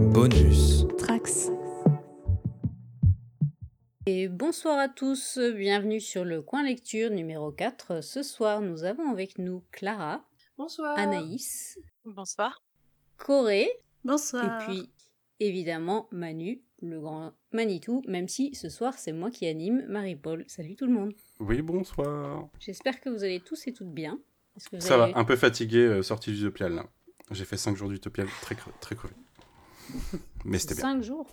Bonus. Trax. Et bonsoir à tous, bienvenue sur le coin lecture numéro 4. Ce soir, nous avons avec nous Clara, Bonsoir. Anaïs, Bonsoir. Corée Bonsoir. et puis évidemment Manu, le grand Manitou, même si ce soir c'est moi qui anime Marie-Paul. Salut tout le monde. Oui, bonsoir. J'espère que vous allez tous et toutes bien. Est-ce que vous Ça avez- va, un peu fatigué, euh, sorti d'Utopial là. J'ai fait 5 jours d'Utopial, très, cre- très crevé. Mais c'était bien. 5 jours.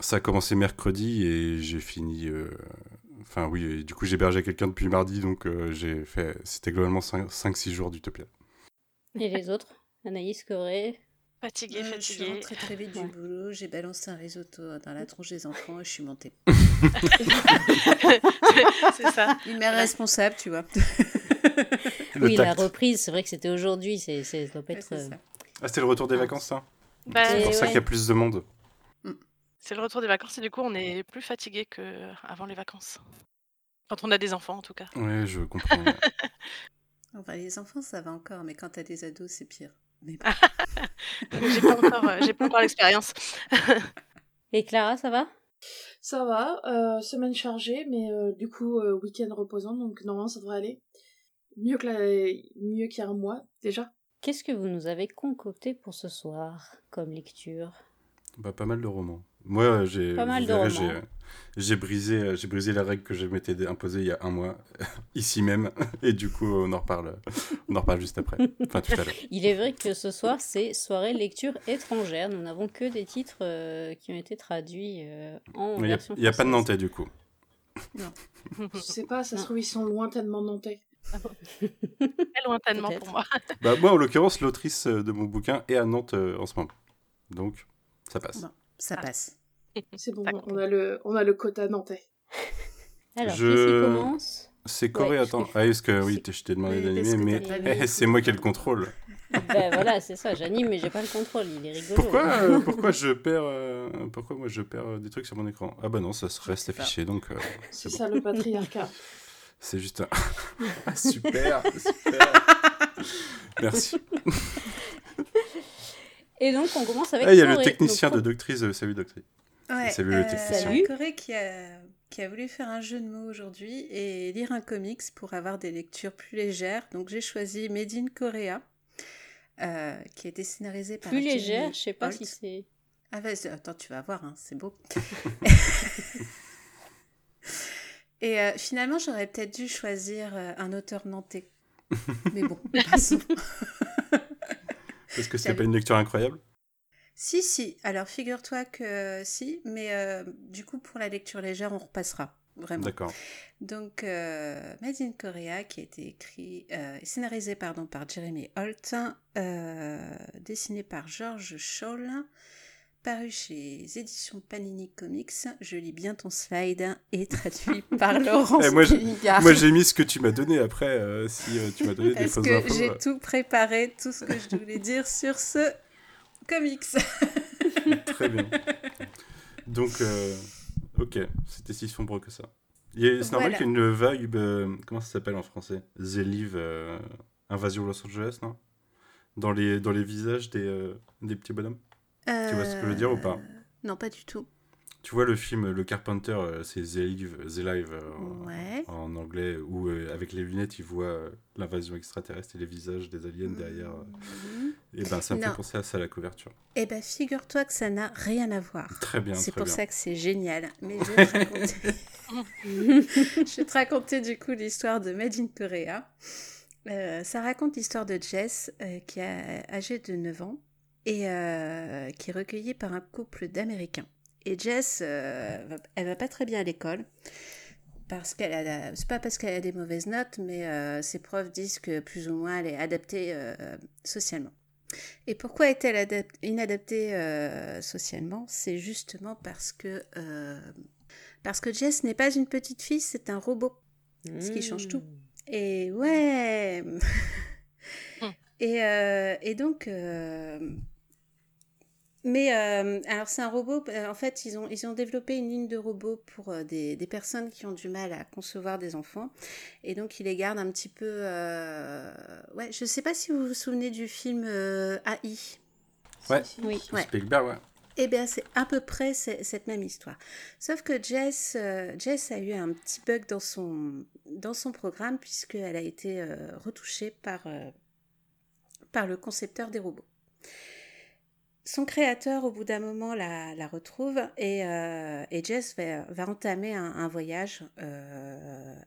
Ça a commencé mercredi et j'ai fini. euh, Enfin, oui, du coup, j'ai hébergé quelqu'un depuis mardi, donc euh, j'ai fait. C'était globalement 5-6 jours d'Utopial. Et les autres? Anaïs, Corée? Fatigué, Euh, je suis rentrée très vite du Ouais. boulot, j'ai balancé un risotto dans la tronche des enfants et je suis montée. c'est ça. Une mère responsable, tu vois. Le Oui, la reprise, c'est vrai que c'était aujourd'hui, c'est, c'est- ça doit pas Ouais, être... c'est ça. Ah, c'était le retour des vacances, ça? Bah, C'est pour ça qu'il y a plus de monde. c'est le retour des vacances et du coup, on est plus fatigué qu'avant les vacances. Quand on a des enfants, en tout cas. Ouais, je comprends. Enfin, les enfants, ça va encore, mais quand t'as des ados, c'est pire. Mais bon. j'ai pas encore, euh, j'ai pas encore l'expérience. Et Clara, ça va? Ça va, euh, semaine chargée, mais euh, du coup, euh, week-end reposant, donc normalement ça devrait aller. Mieux que la... mieux qu'il y a un mois, déjà. Qu'est-ce que vous nous avez concocté pour ce soir comme lecture? Bah, pas mal de romans. Moi, euh, j'ai. Pas mal vous de verrez, romans. j'ai, euh, brisé, euh, j'ai brisé la règle que je m'étais imposée il y a un mois, ici même, et du coup, on en reparle, on en reparle juste après. Enfin, tout à l'heure. Il est vrai que ce soir, c'est soirée lecture étrangère. Nous n'avons que des titres euh, qui ont été traduits euh, en Il n'y a, version il y a pas de. Nantais, du coup. Je sais pas, ça se Non. trouve, ils sont lointainement nantais. Très lointainement pour moi. Bah, moi, en l'occurrence, l'autrice euh, de mon bouquin est à Nantes euh, en ce moment. Donc, ça passe. Bon, ça Ah. passe. C'est bon, on a, le, on a le quota nantais. Alors, Je- qui commence? C'est Corée, Ouais, attends. je- Ah, est-ce que oui, je t'ai demandé d'animer, mais c'est moi qui ai le contrôle. Ben voilà, c'est ça, j'anime, mais j'ai pas le contrôle. Il est rigolo. Pourquoi, euh, pourquoi je perds, euh, pourquoi moi je perds euh, des trucs sur mon écran? Ah bah non, ça se reste affiché, donc euh, C'est c'est bon. ça le patriarcat. C'est juste un... Ah, super, super. Merci. Et donc, on commence avec. Ah, il y a le technicien de Doctrice, euh, salut Doctrice. Ouais, Salut, le technicien. Salut. Corée qui a, qui a voulu faire un jeu de mots aujourd'hui et lire un comics pour avoir des lectures plus légères. Donc j'ai choisi Made in Korea, euh, qui a été scénarisé par Plus légère, je sais pas Holt. si c'est. Ah vas-y, attends, tu vas voir, hein, c'est beau. Et euh, finalement, j'aurais peut-être dû choisir euh, un auteur nantais. Mais bon, passons. Est-ce que c'était pas une lecture incroyable Si, si. Alors, figure-toi que euh, si, mais euh, du coup, pour la lecture légère, on repassera. Vraiment. D'accord. Donc, euh, Made in Korea, qui a été écrit, euh, scénarisé pardon, par Jeremy Holt, dessiné par George Scholl, paru chez éditions Panini Comics. Je lis bien ton slide et traduit par Laurence Eh, moi, j'ai mis ce que tu m'as donné après, euh, si euh, tu m'as donné des Parce fausses que infos. j'ai euh, tout préparé, tout ce que je voulais dire sur ce comics. Très bien. Donc, euh, ok, c'était si sombre que ça. C'est normal Voilà. qu'il y ait une vibe, euh, comment ça s'appelle en français? The Live, euh, Invasion Los Angeles, non? Dans les, dans les visages des, des petits bonhommes? Tu vois ce que je veux dire ou pas Euh, Non, pas du tout. Tu vois le film Le Carpenter, euh, c'est The Live, The Live euh, en- anglais, où euh, avec les lunettes, il voit euh, l'invasion extraterrestre et les visages des aliens derrière. euh. Mhm. Et ben ça me Non. fait penser à ça, la couverture. Eh ben, figure-toi que ça n'a rien à voir. Très bien, C'est pour bien. ça que c'est génial. Mais je vais te raconter, je vais te raconter du coup l'histoire de Made in Korea. Euh, ça raconte l'histoire de Jess, euh, qui est âgée de 9 ans et euh, qui est recueillie par un couple d'Américains. Et Jess, euh, elle va pas très bien à l'école. Parce qu'elle a, c'est pas parce qu'elle a des mauvaises notes, mais euh, ses profs disent que plus ou moins elle est adaptée euh, socialement. Et pourquoi est-elle adap- inadaptée socialement? C'est justement parce que parce que Jess n'est pas une petite fille, c'est un robot. Ce qui change tout. Et ouais. et, euh, et donc. Mais euh, alors c'est un robot. euh, En fait, ils ont ils ont développé une ligne de robots pour euh, des, des personnes qui ont du mal à concevoir des enfants. Et donc ils les gardent un petit peu. euh, Ouais, je sais pas si vous vous souvenez du film euh, AI. Ouais. Oui. Ouais. Spielberg, ouais. Eh bien, c'est à peu près cette même histoire. Sauf que Jess, euh, Jess a eu un petit bug dans son, dans son programme puisqu'elle a été euh, retouchée par, euh, par le concepteur des robots. Son créateur, au bout d'un moment, la, retrouve et, et Jess va, va entamer un, voyage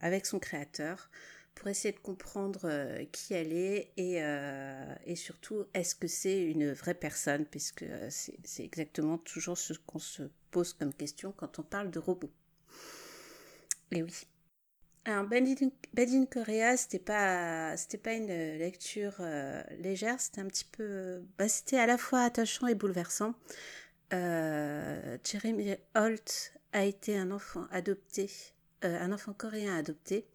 avec son créateur pour essayer de comprendre euh, qui elle est et, euh, et surtout est-ce que c'est une vraie personne? Puisque euh, c'est exactement toujours ce qu'on se pose comme question quand on parle de robots. Et oui. Alors, Bad in, Korea, c'était pas, pas une lecture légère, c'était un petit peu, bah, c'était à la fois attachant et bouleversant. Jeremy Holt a été un enfant adopté, un enfant coréen adopté,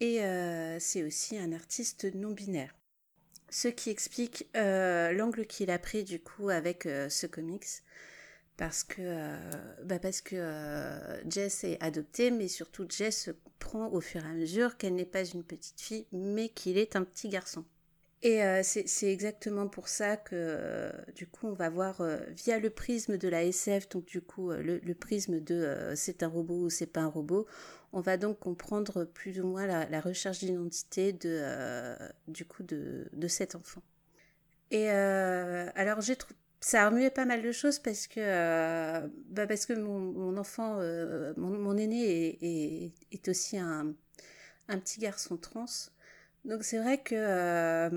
et euh, c'est aussi un artiste non binaire. Ce qui explique euh, l'angle qu'il a pris du coup avec euh, ce comics. Parce que, bah parce que Jess est adoptée, mais surtout Jess comprend au fur et à mesure qu'elle n'est pas une petite fille, mais qu'il est un petit garçon. Et euh, c'est exactement pour ça que euh, du coup on va voir euh, via le prisme de la SF, donc du coup le, prisme de c'est un robot ou c'est pas un robot, on va donc comprendre plus ou moins la, recherche d'identité de du coup de, de, cet enfant. Et alors j'ai ça a remué pas mal de choses parce que bah parce que mon, mon enfant mon, mon, aîné est, est, aussi un, un petit garçon trans. Donc c'est vrai que euh,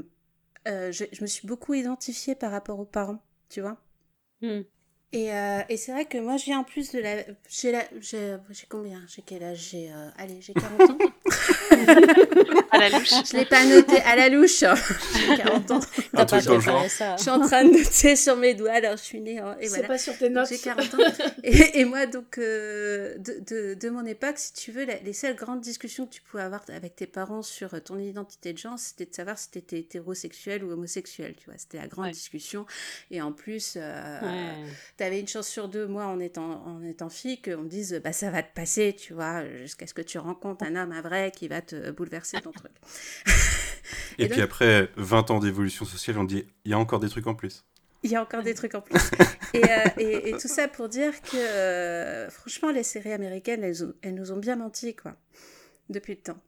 euh, je, me suis beaucoup identifiée par rapport aux parents, tu vois. Hmm. Et, euh, et c'est vrai que moi, j'ai en plus de la. J'ai la... j'ai combien? J'ai quel âge? J'ai. Euh, allez, j'ai 40 ans. à la louche. Je l'ai pas noté à la louche. J'ai 40 ans. Un truc dans le genre. Je suis en train de noter sur mes doigts, alors je suis née. Hein, et C'est pas sur tes notes. J'ai 40 ans. Et, et moi, donc, euh, de, de, de, mon époque, si tu veux, les seules grandes discussions que tu pouvais avoir avec tes parents sur ton identité de genre, c'était de savoir si tu étais hétérosexuel ou homosexuel. Tu vois, c'était la grande discussion. Et en plus, euh, ouais tu une chance sur deux, moi, en étant, en étant fille, qu'on me dise, bah, ça va te passer, tu vois, jusqu'à ce que tu rencontres un homme, un vrai, qui va te bouleverser ton truc. et, puis après 20 ans d'évolution sociale, on dit, il y a encore des trucs en plus. Il y a encore des trucs en plus. et, euh, et, et, tout ça pour dire que, euh, franchement, les séries américaines, elles, elles nous ont bien menti, quoi, depuis le temps.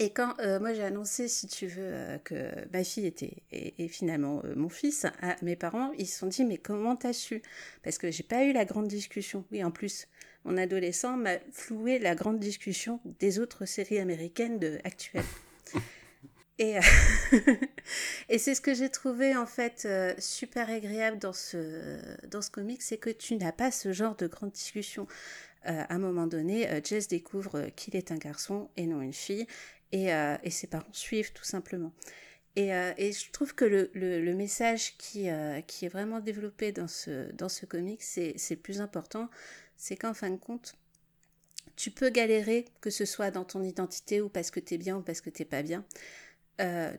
Et quand euh, moi j'ai annoncé, si tu veux, euh, que ma fille était et, finalement euh, mon fils, à mes parents, ils se sont dit mais comment t'as su? Parce que j'ai pas eu la grande discussion. Oui, en plus, mon adolescent m'a floué la grande discussion des autres séries américaines de, actuelles. Et, et c'est ce que j'ai trouvé en fait super agréable dans ce, dans ce comic, c'est que tu n'as pas ce genre de grande discussion. à un moment donné, Jess découvre qu'il est un garçon et non une fille, euh, et, ses parents suivent tout simplement. Et, euh, et je trouve que le, le, message qui, euh, qui est vraiment développé dans ce, dans ce comic, c'est le plus important, c'est qu'en fin de compte, tu peux galérer, que ce soit dans ton identité ou parce que tu es bien ou parce que t'es pas bien.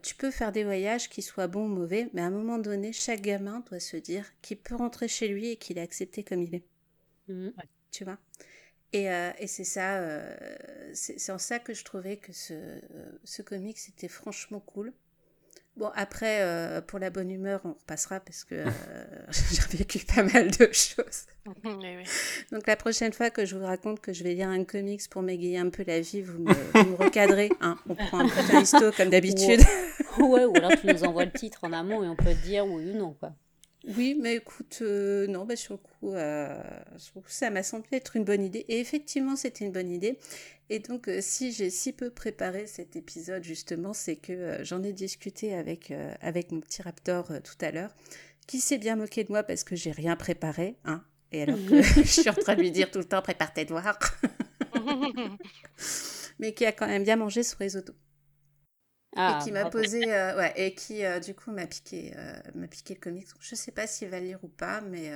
tu peux faire des voyages qui soient bons ou mauvais, mais à un moment donné, chaque gamin doit se dire qu'il peut rentrer chez lui et qu'il est accepté comme il est. Mmh. Tu vois? Et, euh, et c'est ça, euh, c'est en ça que je trouvais que ce, ce comic c'était franchement cool. Bon, après, euh, pour la bonne humeur, on repassera parce que j'ai vécu pas mal de choses. Donc la prochaine fois que je vous raconte que je vais lire un comics pour m'égayer un peu la vie, vous me, vous me recadrez. Hein. On prend un petit histo comme d'habitude. ouais, ou alors tu nous envoies le titre en amont et on peut te dire oui ou non. quoi. Oui, mais écoute, euh, non, bah, sur, le coup, euh, ça m'a semblé être une bonne idée. Et effectivement, c'était une bonne idée. Et donc, euh, si j'ai si peu préparé cet épisode, justement, c'est que j'en ai discuté avec, avec mon petit raptor tout à l'heure, qui s'est bien moqué de moi parce que j'ai rien préparé. Hein, et alors que je suis en train de lui dire tout le temps, prépare tes devoirs. mais qui a quand même bien mangé sur les et ah, qui m'a posé, euh, ouais, et qui euh, du coup m'a piqué, euh, m'a piqué le comics. Je sais pas s'il va lire ou pas, mais,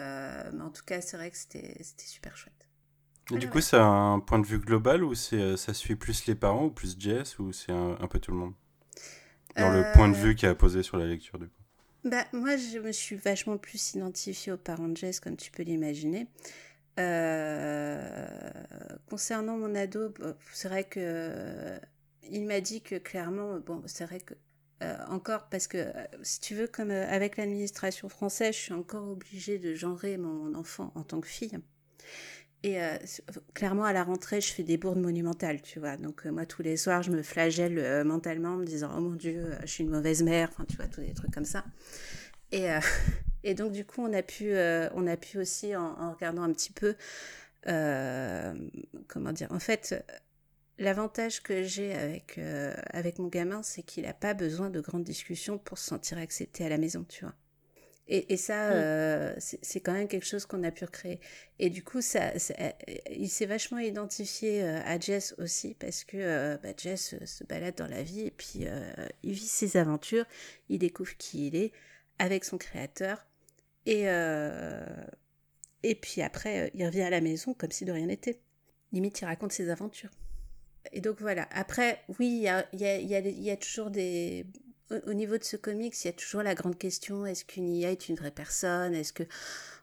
mais en tout cas, c'est vrai que c'était, c'était super chouette. Et du coup, c'est un point de vue global ou c'est, ça suit plus les parents ou plus Jess ou c'est un, peu tout le monde? Dans le point de vue qu'il a posé sur la lecture du coup bah, Moi, je me suis vachement plus identifiée aux parents de Jess, comme tu peux l'imaginer. concernant mon ado, c'est vrai que il m'a dit que clairement, bon, c'est vrai que encore parce que, si tu veux, comme avec l'administration française, je suis encore obligée de genrer mon enfant en tant que fille. Et clairement, à la rentrée, je fais des bourdes monumentales, tu vois. Donc, moi, tous les soirs, je me flagelle mentalement en me disant Oh mon Dieu, je suis une mauvaise mère. Enfin, tu vois, tous des trucs comme ça. Et, donc, du coup, on a pu, on a pu aussi, en regardant un petit peu, comment dire, en fait, L'avantage que j'ai avec, euh, avec mon gamin, c'est qu'il n'a pas besoin de grandes discussions pour se sentir accepté à la maison, tu vois. Et, et ça, mm. euh, c'est quand même quelque chose qu'on a pu recréer. Et du coup, ça, il s'est vachement identifié euh, à Jess aussi, parce que bah, Jess se balade dans la vie et puis il vit ses aventures, il découvre qui il est avec son créateur. Et, et puis après, il revient à la maison comme si de rien n'était. Limite, il raconte ses aventures. Et donc voilà. Après, oui, il y a, y, a, y a, toujours des. Au, niveau de ce comics, il y a toujours la grande question est-ce qu'une IA est une vraie personne? Est-ce que.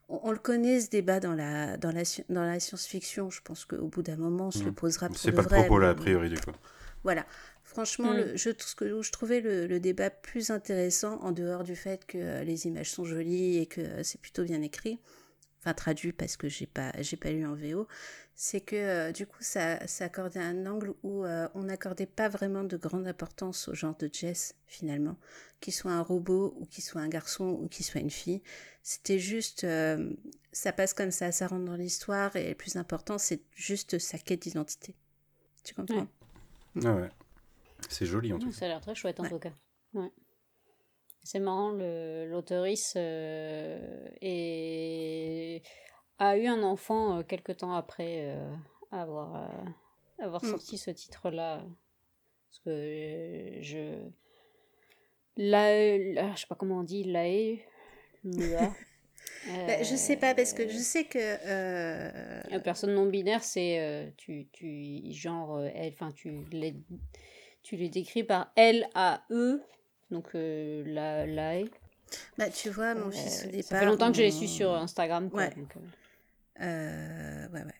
On, le connaît ce débat dans la, dans la, dans la science-fiction. Je pense qu'au bout d'un moment, on se le hmm. posera pour C'est pas le propos là, a priori, du coup. Voilà. Franchement, hmm. le, je, ce que je trouvais le, le, débat plus intéressant, en dehors du fait que euh, les images sont jolies et que euh, c'est plutôt bien écrit, enfin traduit parce que j'ai pas, j'ai pas lu en VO, c'est que euh, du coup ça, ça, accordait un angle où euh, on n'accordait pas vraiment de grande importance au genre de Jess finalement, qu'il soit un robot ou qu'il soit un garçon ou qu'il soit une fille. C'était juste, euh, ça passe comme ça, ça rentre dans l'histoire et le plus important c'est juste sa quête d'identité. Tu comprends? Ah ouais. C'est joli en tout cas. Ça a l'air très chouette en tout cas. Ouais. C'est marrant, l'auteurice est a eu un enfant euh, quelque temps après euh, avoir, euh, avoir mm. sorti ce titre-là. Parce que je. La, je sais pas comment on dit, lae, bah, je sais pas parce que je sais que La personne non binaire c'est tu tu genre enfin tu les tu les décris par L Donc la la bah tu vois mon fils au départ ça fait longtemps que je l'ai su sur Instagram quoi, euh, ouais, ouais.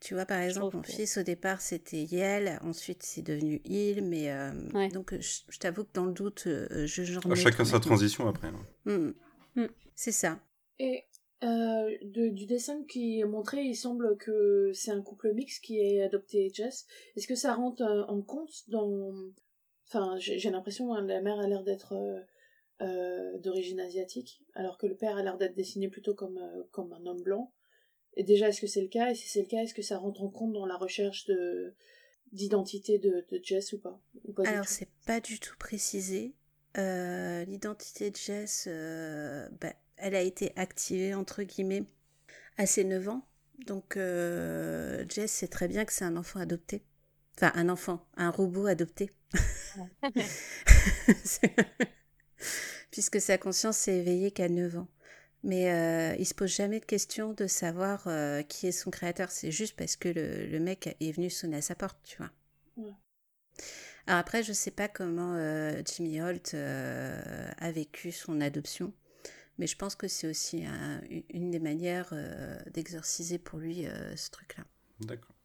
Tu vois, par exemple, mon fils, au départ, c'était Yel, ensuite, c'est devenu Il, mais euh, donc, je, t'avoue que dans le doute, euh, je genre. À chacun sa transition après. Mmh. Mmh. C'est ça. Et du dessin qui est montré, il semble que c'est un couple mix qui est adopté Jess. Est-ce que ça rentre en compte dans. Enfin, j'ai l'impression, hein, la mère a l'air d'être. d'origine asiatique, alors que le père a l'air d'être dessiné plutôt comme, comme un homme blanc. Et déjà, est-ce que c'est le cas? Et si c'est le cas, est-ce que ça rentre en compte dans la recherche de d'identité de, de, Jess ou pas, Alors, c'est pas du tout précisé. Euh, l'identité de Jess, euh, bah, elle a été activée, entre guillemets, à ses 9 ans. Donc, euh, Jess sait très bien que c'est un enfant adopté. Enfin, un enfant, un robot adopté. Puisque sa conscience s'est éveillée qu'à 9 ans. Mais euh, il se pose jamais de question de savoir euh, qui est son créateur. C'est juste parce que le, le, mec est venu sonner à sa porte, tu vois. Alors après, je sais pas comment euh, Jimmy Holt euh, a vécu son adoption, mais je pense que c'est aussi une des manières d'exorciser pour lui ce truc-là. D'accord.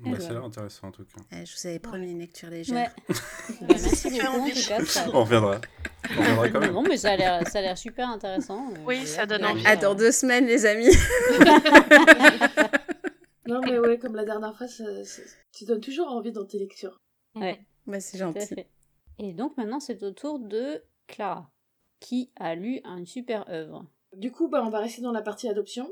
Bah, ça a l'air intéressant en tout cas. Eh, je vous avais promis une lecture légère. Ouais. Bah, merci beaucoup en tout cas. On reviendra. On reviendra quand même. Non, mais ça a l'air, ça a l'air super intéressant. Euh, oui, ça donne envie. À dans deux semaines, les amis. non, mais ouais, comme la dernière fois, ça, tu donnes toujours envie dans tes lectures. Ouais. Bah, c'est gentil. Et donc maintenant, c'est au tour de Clara, qui a lu une super œuvre. Du coup, bah, on va rester dans la partie adoption.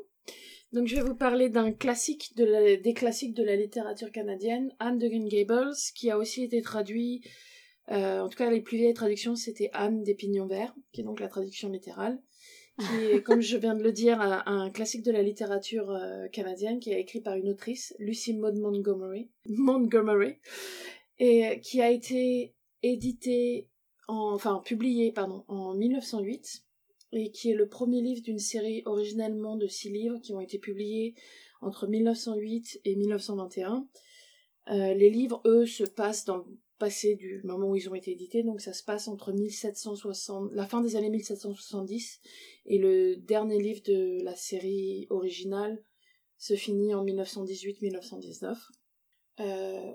Donc je vais vous parler d'un classique de des classiques de la littérature canadienne, Anne de Green Gables, qui a aussi été traduit, euh, en tout cas les plus vieilles traductions c'était Anne des Pignons Verts, qui est donc la traduction littérale, qui est, comme je viens de le dire, un, classique de la littérature euh, canadienne, qui est écrit par une autrice, Lucy Maud Montgomery, Montgomery, et qui a été édité, en, enfin publié, pardon, en 1908 et qui est le premier livre d'une série originellement de six livres qui ont été publiés entre 1908 et 1921. Euh, les livres, eux, se passent dans le passé du moment où ils ont été édités, donc ça se passe entre 1760, la fin des années 1770 et le dernier livre de la série originale se finit en 1918-1919. Euh,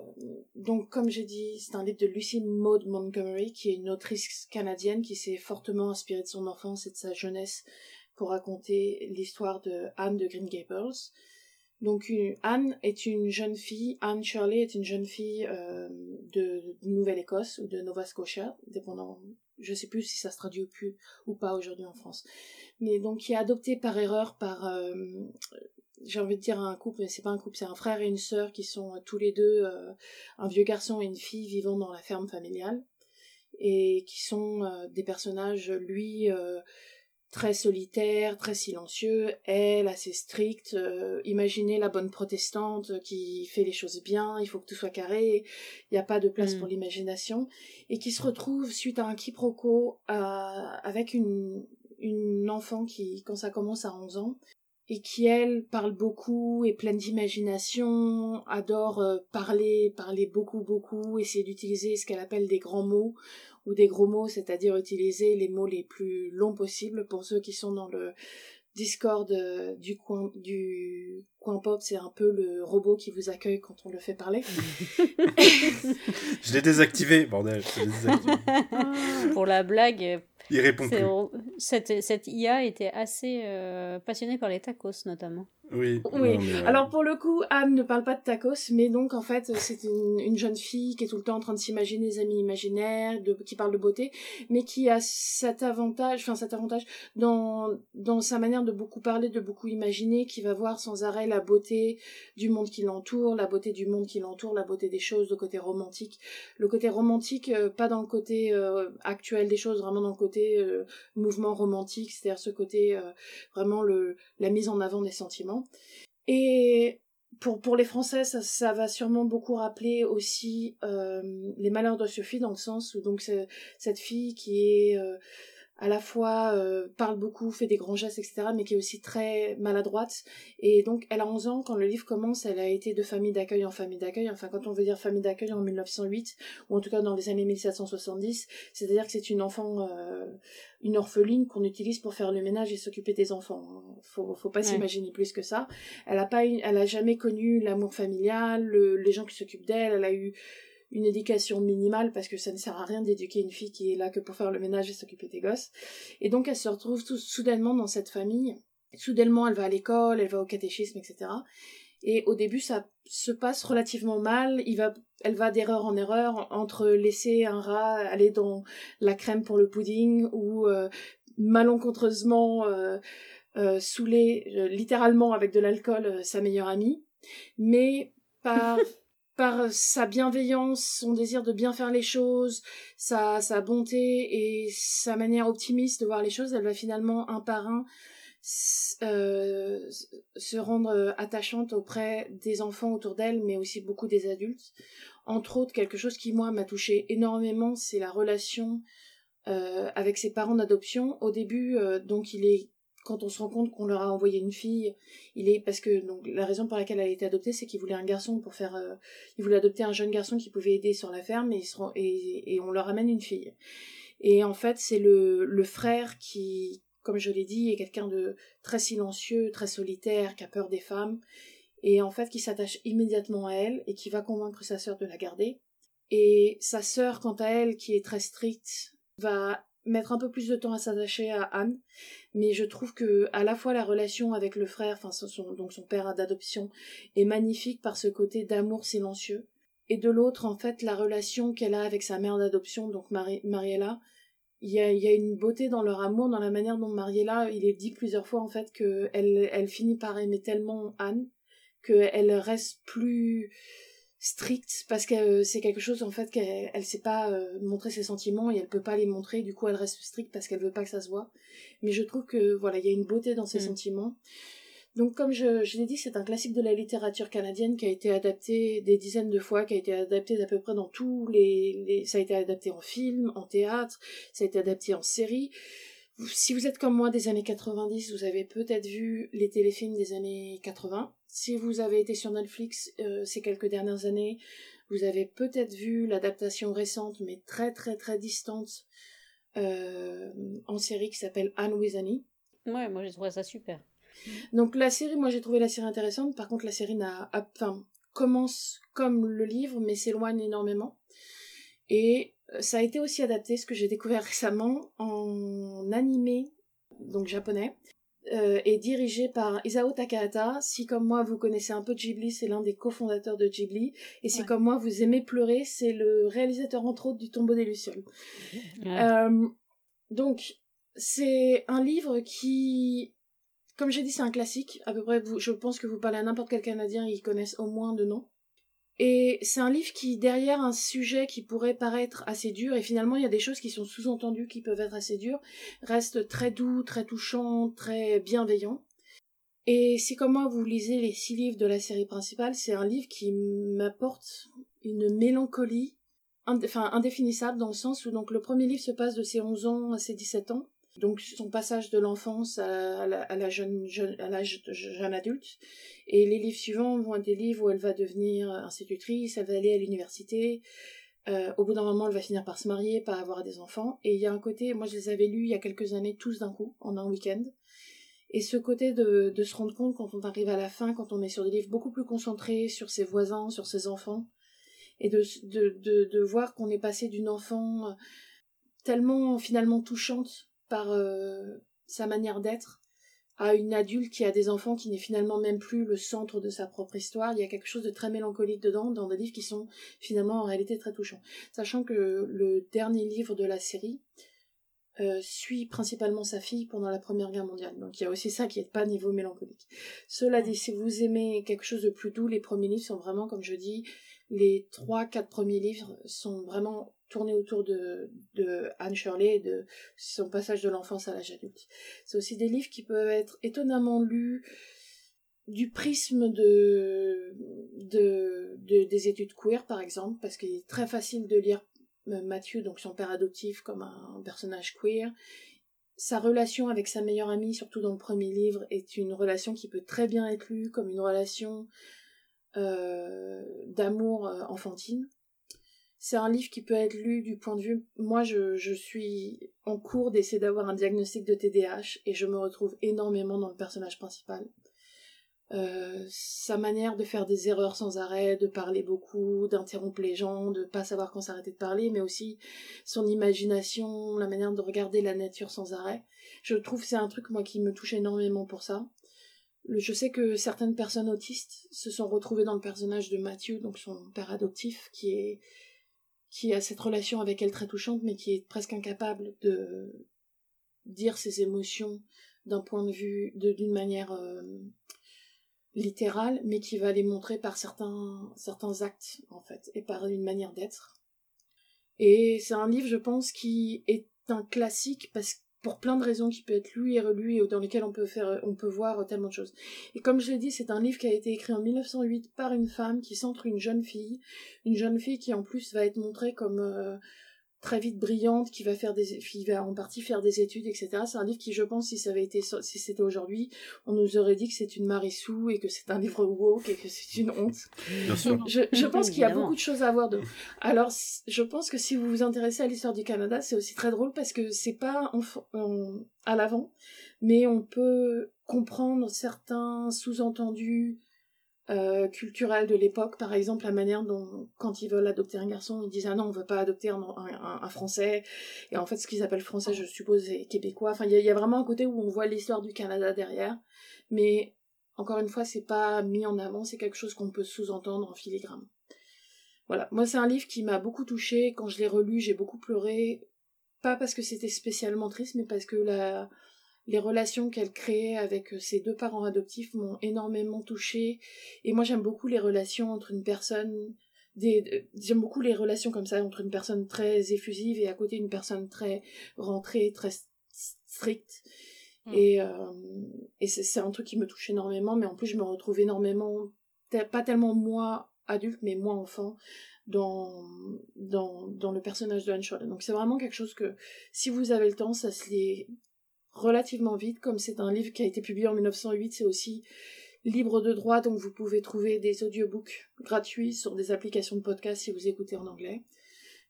donc, comme j'ai dit, c'est un livre de Lucy Maud Montgomery, qui est une autrice canadienne qui s'est fortement inspirée de son enfance et de sa jeunesse pour raconter l'histoire de Anne de Green Gables. Donc Anne est une jeune fille, Anne Shirley est une jeune fille euh, de, Nouvelle-Écosse ou de Nova Scotia, dépendant, je sais plus si ça se traduit ou, plus, ou pas aujourd'hui en France, mais donc qui est adoptée par erreur par, euh, j'ai envie de dire un couple, mais c'est pas un couple, c'est un frère et une sœur qui sont tous les deux euh, un vieux garçon et une fille vivant dans la ferme familiale et qui sont des personnages, lui très solitaire, très silencieux, elle assez stricte. Euh, imaginez la bonne protestante qui fait les choses bien, il faut que tout soit carré, il n'y a pas de place pour mm. l'imagination, et qui se retrouve suite à un quiproquo euh, avec une, une enfant qui, quand ça commence à 11 ans, et qui elle parle beaucoup, est pleine d'imagination, adore euh, parler, parler beaucoup beaucoup, essayer d'utiliser ce qu'elle appelle des grands mots ou des gros mots, c'est-à-dire utiliser les mots les plus longs possibles pour ceux qui sont dans le Discord euh, du coin du coin pop, c'est un peu le robot qui vous accueille quand on le fait parler. je l'ai désactivé, bordel. Pour la blague, il répond plus. Cette, cette IA était assez euh, passionnée par les tacos notamment. Oui. oui. Alors pour le coup, Anne ne parle pas de tacos, mais donc en fait c'est une, une, jeune fille qui est tout le temps en train de s'imaginer des amis imaginaires, de, qui parle de beauté, mais qui a cet avantage, enfin cet avantage dans dans sa manière de beaucoup parler, de beaucoup imaginer, qui va voir sans arrêt la beauté du monde qui l'entoure, la beauté du monde qui l'entoure, la beauté des choses, le côté romantique, le côté romantique euh, pas dans le côté euh, actuel des choses, vraiment dans le côté euh, mouvement romantique, c'est-à-dire ce côté vraiment le la mise en avant des sentiments. Et pour, pour les Français, ça, ça va sûrement beaucoup rappeler aussi euh, les malheurs de Sophie, dans le sens où donc cette fille qui est euh, à la fois euh, parle beaucoup, fait des grands gestes, etc., mais qui est aussi très maladroite. Et donc, elle a 11 ans, quand le livre commence, elle a été de famille d'accueil en famille d'accueil, enfin, quand on veut dire famille d'accueil en 1908, ou en tout cas dans les années 1770, c'est-à-dire que c'est une enfant, euh, une orpheline qu'on utilise pour faire le ménage et s'occuper des enfants. Faut, faut pas s'imaginer plus que ça. Elle a pas, elle a jamais connu l'amour familial, les gens qui s'occupent d'elle, elle a eu une éducation minimale parce que ça ne sert à rien d'éduquer une fille qui est là que pour faire le ménage et s'occuper des gosses. Et donc elle se retrouve tout soudainement dans cette famille. Soudainement elle va à l'école, elle va au catéchisme, etc. Et au début ça se passe relativement mal. Il va, elle va d'erreur en erreur entre laisser un rat aller dans la crème pour le pudding ou euh, malencontreusement euh, euh, saouler euh, littéralement avec de l'alcool sa meilleure amie. Mais par par sa bienveillance, son désir de bien faire les choses, sa, sa bonté et sa manière optimiste de voir les choses, elle va finalement un par un euh, se rendre euh, attachante auprès des enfants autour d'elle, mais aussi beaucoup des adultes. Entre autres, quelque chose qui moi m'a touché énormément, c'est la relation euh, avec ses parents d'adoption. Au début, donc il est quand on se rend compte qu'on leur a envoyé une fille, il est parce que donc la raison pour laquelle elle a été adoptée, c'est qu'il voulait un garçon pour faire, euh, il voulait adopter un jeune garçon qui pouvait aider sur la ferme et, et, et on leur amène une fille. Et en fait, c'est le, le frère qui, comme je l'ai dit, est quelqu'un de très silencieux, très solitaire, qui a peur des femmes, et en fait qui s'attache immédiatement à elle et qui va convaincre sa sœur de la garder. Et sa sœur, quant à elle, qui est très stricte, va mettre un peu plus de temps à s'attacher à Anne, mais je trouve que à la fois la relation avec le frère, enfin son, donc son père d'adoption, est magnifique par ce côté d'amour silencieux, et de l'autre en fait la relation qu'elle a avec sa mère d'adoption, donc Mariella, il y a, une beauté dans leur amour, dans la manière dont Mariella, il est dit plusieurs fois en fait que elle, elle finit par aimer tellement Anne qu'elle reste plus stricte parce que euh, c'est quelque chose en fait qu'elle elle sait pas euh, montrer ses sentiments et elle peut pas les montrer du coup elle reste stricte parce qu'elle veut pas que ça se voit. Mais je trouve que voilà il y a une beauté dans ses mm. sentiments. Donc comme je, je l'ai dit c'est un classique de la littérature canadienne qui a été adapté des dizaines de fois qui a été adapté d'à peu près dans tous les, les ça a été adapté en film en théâtre ça a été adapté en série. Si vous êtes comme moi des années 90 vous avez peut-être vu les téléfilms des années 80 si vous avez été sur Netflix euh, ces quelques dernières années, vous avez peut-être vu l'adaptation récente, mais très très très distante, euh, en série qui s'appelle Anne with Annie. Ouais, moi j'ai trouvé ça super. Donc la série, moi j'ai trouvé la série intéressante. Par contre, la série n'a, enfin, commence comme le livre, mais s'éloigne énormément. Et euh, ça a été aussi adapté, ce que j'ai découvert récemment, en animé, donc japonais, euh, et dirigé par Isao Takahata. Si comme moi vous connaissez un peu Ghibli, c'est l'un des cofondateurs de Ghibli. Et si comme moi vous aimez pleurer, c'est le réalisateur entre autres du Tombeau des Lucioles. Euh, donc c'est un livre qui, comme j'ai dit, c'est un classique. À peu près, je pense que vous parlez à n'importe quel Canadien, ils connaissent au moins de nom. Et c'est un livre qui, derrière un sujet qui pourrait paraître assez dur, et finalement il y a des choses qui sont sous-entendues qui peuvent être assez dures, reste très doux, très touchant, très bienveillant. Et si comme moi vous lisez les six livres de la série principale, c'est un livre qui m'apporte une mélancolie enfin indéfinissable dans le sens où donc le premier livre se passe de ses 11 ans à ses 17 ans donc son passage de l'enfance à, la, jeune, à l'âge jeune adulte. Et les livres suivants vont être des livres où elle va devenir institutrice, elle va aller à l'université. Euh, au bout d'un moment, elle va finir par se marier, par avoir des enfants. Et il y a un côté, moi je les avais lus il y a quelques années tous d'un coup, en un week-end. Et ce côté de, de se rendre compte quand on arrive à la fin, quand on est sur des livres beaucoup plus concentrés sur ses voisins, sur ses enfants, et de, de, de voir qu'on est passé d'une enfant tellement finalement touchante par euh, sa manière d'être à une adulte qui a des enfants qui n'est finalement même plus le centre de sa propre histoire. Il y a quelque chose de très mélancolique dedans, dans des livres qui sont finalement en réalité très touchants. Sachant que le dernier livre de la série euh, suit principalement sa fille pendant la Première Guerre mondiale. Donc il y a aussi ça qui n'est pas niveau mélancolique. Cela dit, si vous aimez quelque chose de plus doux, les premiers livres sont vraiment, comme je dis, les trois, quatre premiers livres sont vraiment tournés autour de, Anne Shirley et de son passage de l'enfance à l'âge adulte. C'est aussi des livres qui peuvent être étonnamment lus du prisme de, de, des études queer, par exemple, parce qu'il est très facile de lire euh, Mathieu, donc son père adoptif, comme un personnage queer. Sa relation avec sa meilleure amie, surtout dans le premier livre, est une relation qui peut très bien être lue comme une relation d'amour euh, enfantine. C'est un livre qui peut être lu du point de vue. Moi, je, suis en cours d'essayer d'avoir un diagnostic de TDAH et je me retrouve énormément dans le personnage principal. Euh, sa manière de faire des erreurs sans arrêt, de parler beaucoup, d'interrompre les gens, de pas savoir quand s'arrêter de parler, mais aussi son imagination, la manière de regarder la nature sans arrêt. Je trouve c'est un truc moi qui me touche énormément pour ça. Je sais que certaines personnes autistes se sont retrouvées dans le personnage de Matthew, donc son père adoptif, qui a cette relation avec elle très touchante, mais qui est presque incapable de dire ses émotions d'un point de vue, d'une manière euh, littérale, mais qui va les montrer par certains, certains actes, en fait, et par une manière d'être. Et c'est un livre, je pense, qui est un classique parce pour plein de raisons qui peut être lu et relu et dans lesquelles on peut faire on peut voir tellement de choses. Et comme je l'ai dit, c'est un livre qui a été écrit en 1908 par une femme qui centre une jeune fille, une jeune fille qui en plus va être montrée comme euh, très vite brillante, qui va faire des, qui va en partie faire des études, etc. C'est un livre qui, je pense, si ça avait été, si c'était aujourd'hui, on nous aurait dit que c'est une Marissou et que c'est un livre woke et que c'est une honte. Bien sûr. Je, je pense qu'il y a beaucoup de choses à voir de. Alors, je pense que si vous vous intéressez à l'histoire du Canada, c'est aussi très drôle parce que c'est pas à l'avant, mais on peut comprendre certains sous-entendus euh, culturelle de l'époque, par exemple la manière dont quand ils veulent adopter un garçon, ils disent ah non on veut pas adopter un, un, français. Et en fait ce qu'ils appellent français je suppose est québécois. Enfin il y, a vraiment un côté où on voit l'histoire du Canada derrière, mais encore une fois c'est pas mis en avant, c'est quelque chose qu'on peut sous-entendre en filigrane. Voilà, moi c'est un livre qui m'a beaucoup touché quand je l'ai relu j'ai beaucoup pleuré, pas parce que c'était spécialement triste mais parce que la les relations qu'elle créait avec euh, ses deux parents adoptifs m'ont énormément touchée. Et moi, j'aime beaucoup les relations entre une personne, des, j'aime beaucoup les relations comme ça entre une personne très effusive et à côté une personne très rentrée, très stricte. Hmm. Et, euh, et c'est un truc qui me touche énormément, mais en plus, je me retrouve énormément, pas tellement moi adulte, mais moi enfant, dans, dans, dans le personnage de Anne Donc c'est vraiment quelque chose que, si vous avez le temps, ça se lit relativement vite, comme c'est un livre qui a été publié en 1908, c'est aussi libre de droit, donc vous pouvez trouver des audiobooks gratuits sur des applications de podcast si vous écoutez en anglais.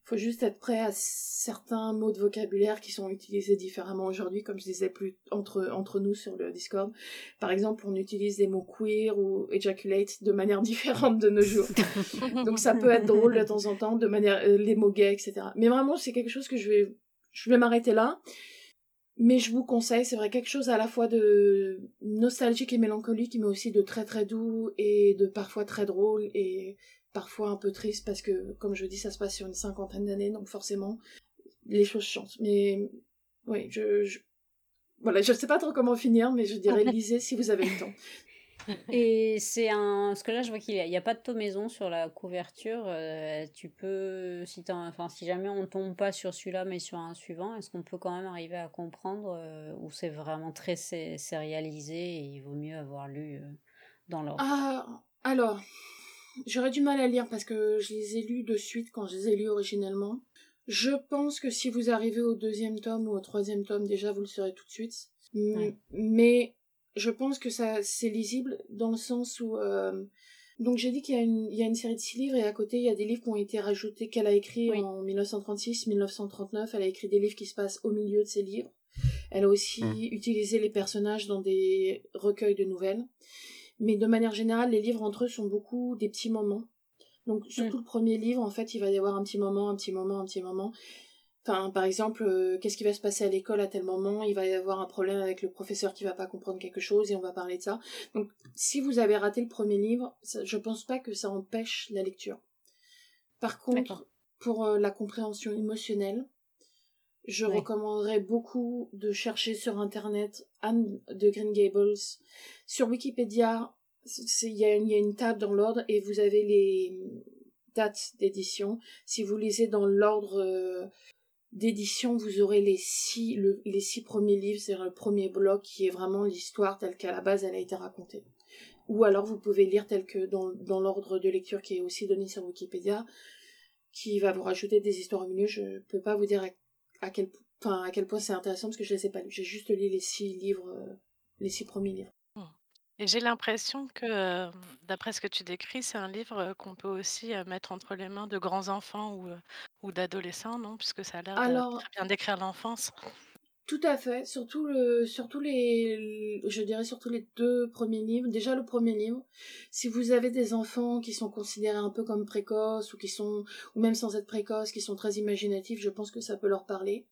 faut juste être prêt à certains mots de vocabulaire qui sont utilisés différemment aujourd'hui, comme je disais plus entre, entre nous sur le Discord. Par exemple, on utilise des mots queer ou ejaculate de manière différente de nos jours. Donc ça peut être drôle de temps en temps, de manière, euh, les mots gays, etc. Mais vraiment, c'est quelque chose que je vais, je vais m'arrêter là. Mais je vous conseille, c'est vrai, quelque chose à la fois de nostalgique et mélancolique, mais aussi de très très doux et de parfois très drôle et parfois un peu triste parce que, comme je dis, ça se passe sur une cinquantaine d'années, donc forcément, les choses changent. Mais oui, je, je... Voilà, je ne sais pas trop comment finir, mais je dirais lisez si vous avez le temps. Et c'est un. Parce que là, je vois qu'il n'y a, pas de maison sur la couverture. Euh, tu peux. Si, enfin, si jamais on ne tombe pas sur celui-là, mais sur un suivant, est-ce qu'on peut quand même arriver à comprendre euh, ou c'est vraiment très sérialisé et il vaut mieux avoir lu euh, dans l'ordre? Ah, alors. J'aurais du mal à lire parce que je les ai lus de suite quand je les ai lus originellement. Je pense que si vous arrivez au deuxième tome ou au troisième tome, déjà vous le saurez tout de suite. Mais je pense que ça c'est lisible dans le sens où euh, donc j'ai dit qu'il y a une il y a une série de six livres et à côté il y a des livres qui ont été rajoutés qu'elle a écrit en 1936 1939 elle a écrit des livres qui se passent au milieu de ces livres elle a aussi mmh. utilisé les personnages dans des recueils de nouvelles mais de manière générale, les livres entre eux sont beaucoup des petits moments. Donc, surtout mm. le premier livre, en fait, il va y avoir un petit moment, un petit moment, un petit moment. Enfin, par exemple, euh, qu'est-ce qui va se passer à l'école à tel moment? Il va y avoir un problème avec le professeur qui va pas comprendre quelque chose et on va parler de ça. Donc, si vous avez raté le premier livre, ça, je pense pas que ça empêche la lecture. Par contre, pour euh, la compréhension émotionnelle, je recommanderais beaucoup de chercher sur internet Anne de Green Gables. Sur Wikipédia, il y, a une table dans l'ordre et vous avez les dates d'édition. Si vous lisez dans l'ordre euh, d'édition, vous aurez les six, les six premiers livres, c'est le premier bloc qui est vraiment l'histoire telle qu'à la base elle a été racontée. Ou alors vous pouvez lire tel que dans, l'ordre de lecture qui est aussi donné sur Wikipédia, qui va vous rajouter des histoires au milieu. Je peux pas vous dire à quel, point c'est intéressant parce que je les ai pas lus. J'ai juste lu les six livres, euh, les six premiers livres. Et j'ai l'impression que, d'après ce que tu décris, c'est un livre qu'on peut aussi mettre entre les mains de grands enfants ou, ou d'adolescents, non? Puisque ça a l'air de très bien décrire l'enfance. Tout à fait, surtout le, surtout les, je dirais surtout les deux premiers livres. Déjà le premier livre, si vous avez des enfants qui sont considérés un peu comme précoces ou qui sont, ou même sans être précoces, qui sont très imaginatifs, je pense que ça peut leur parler.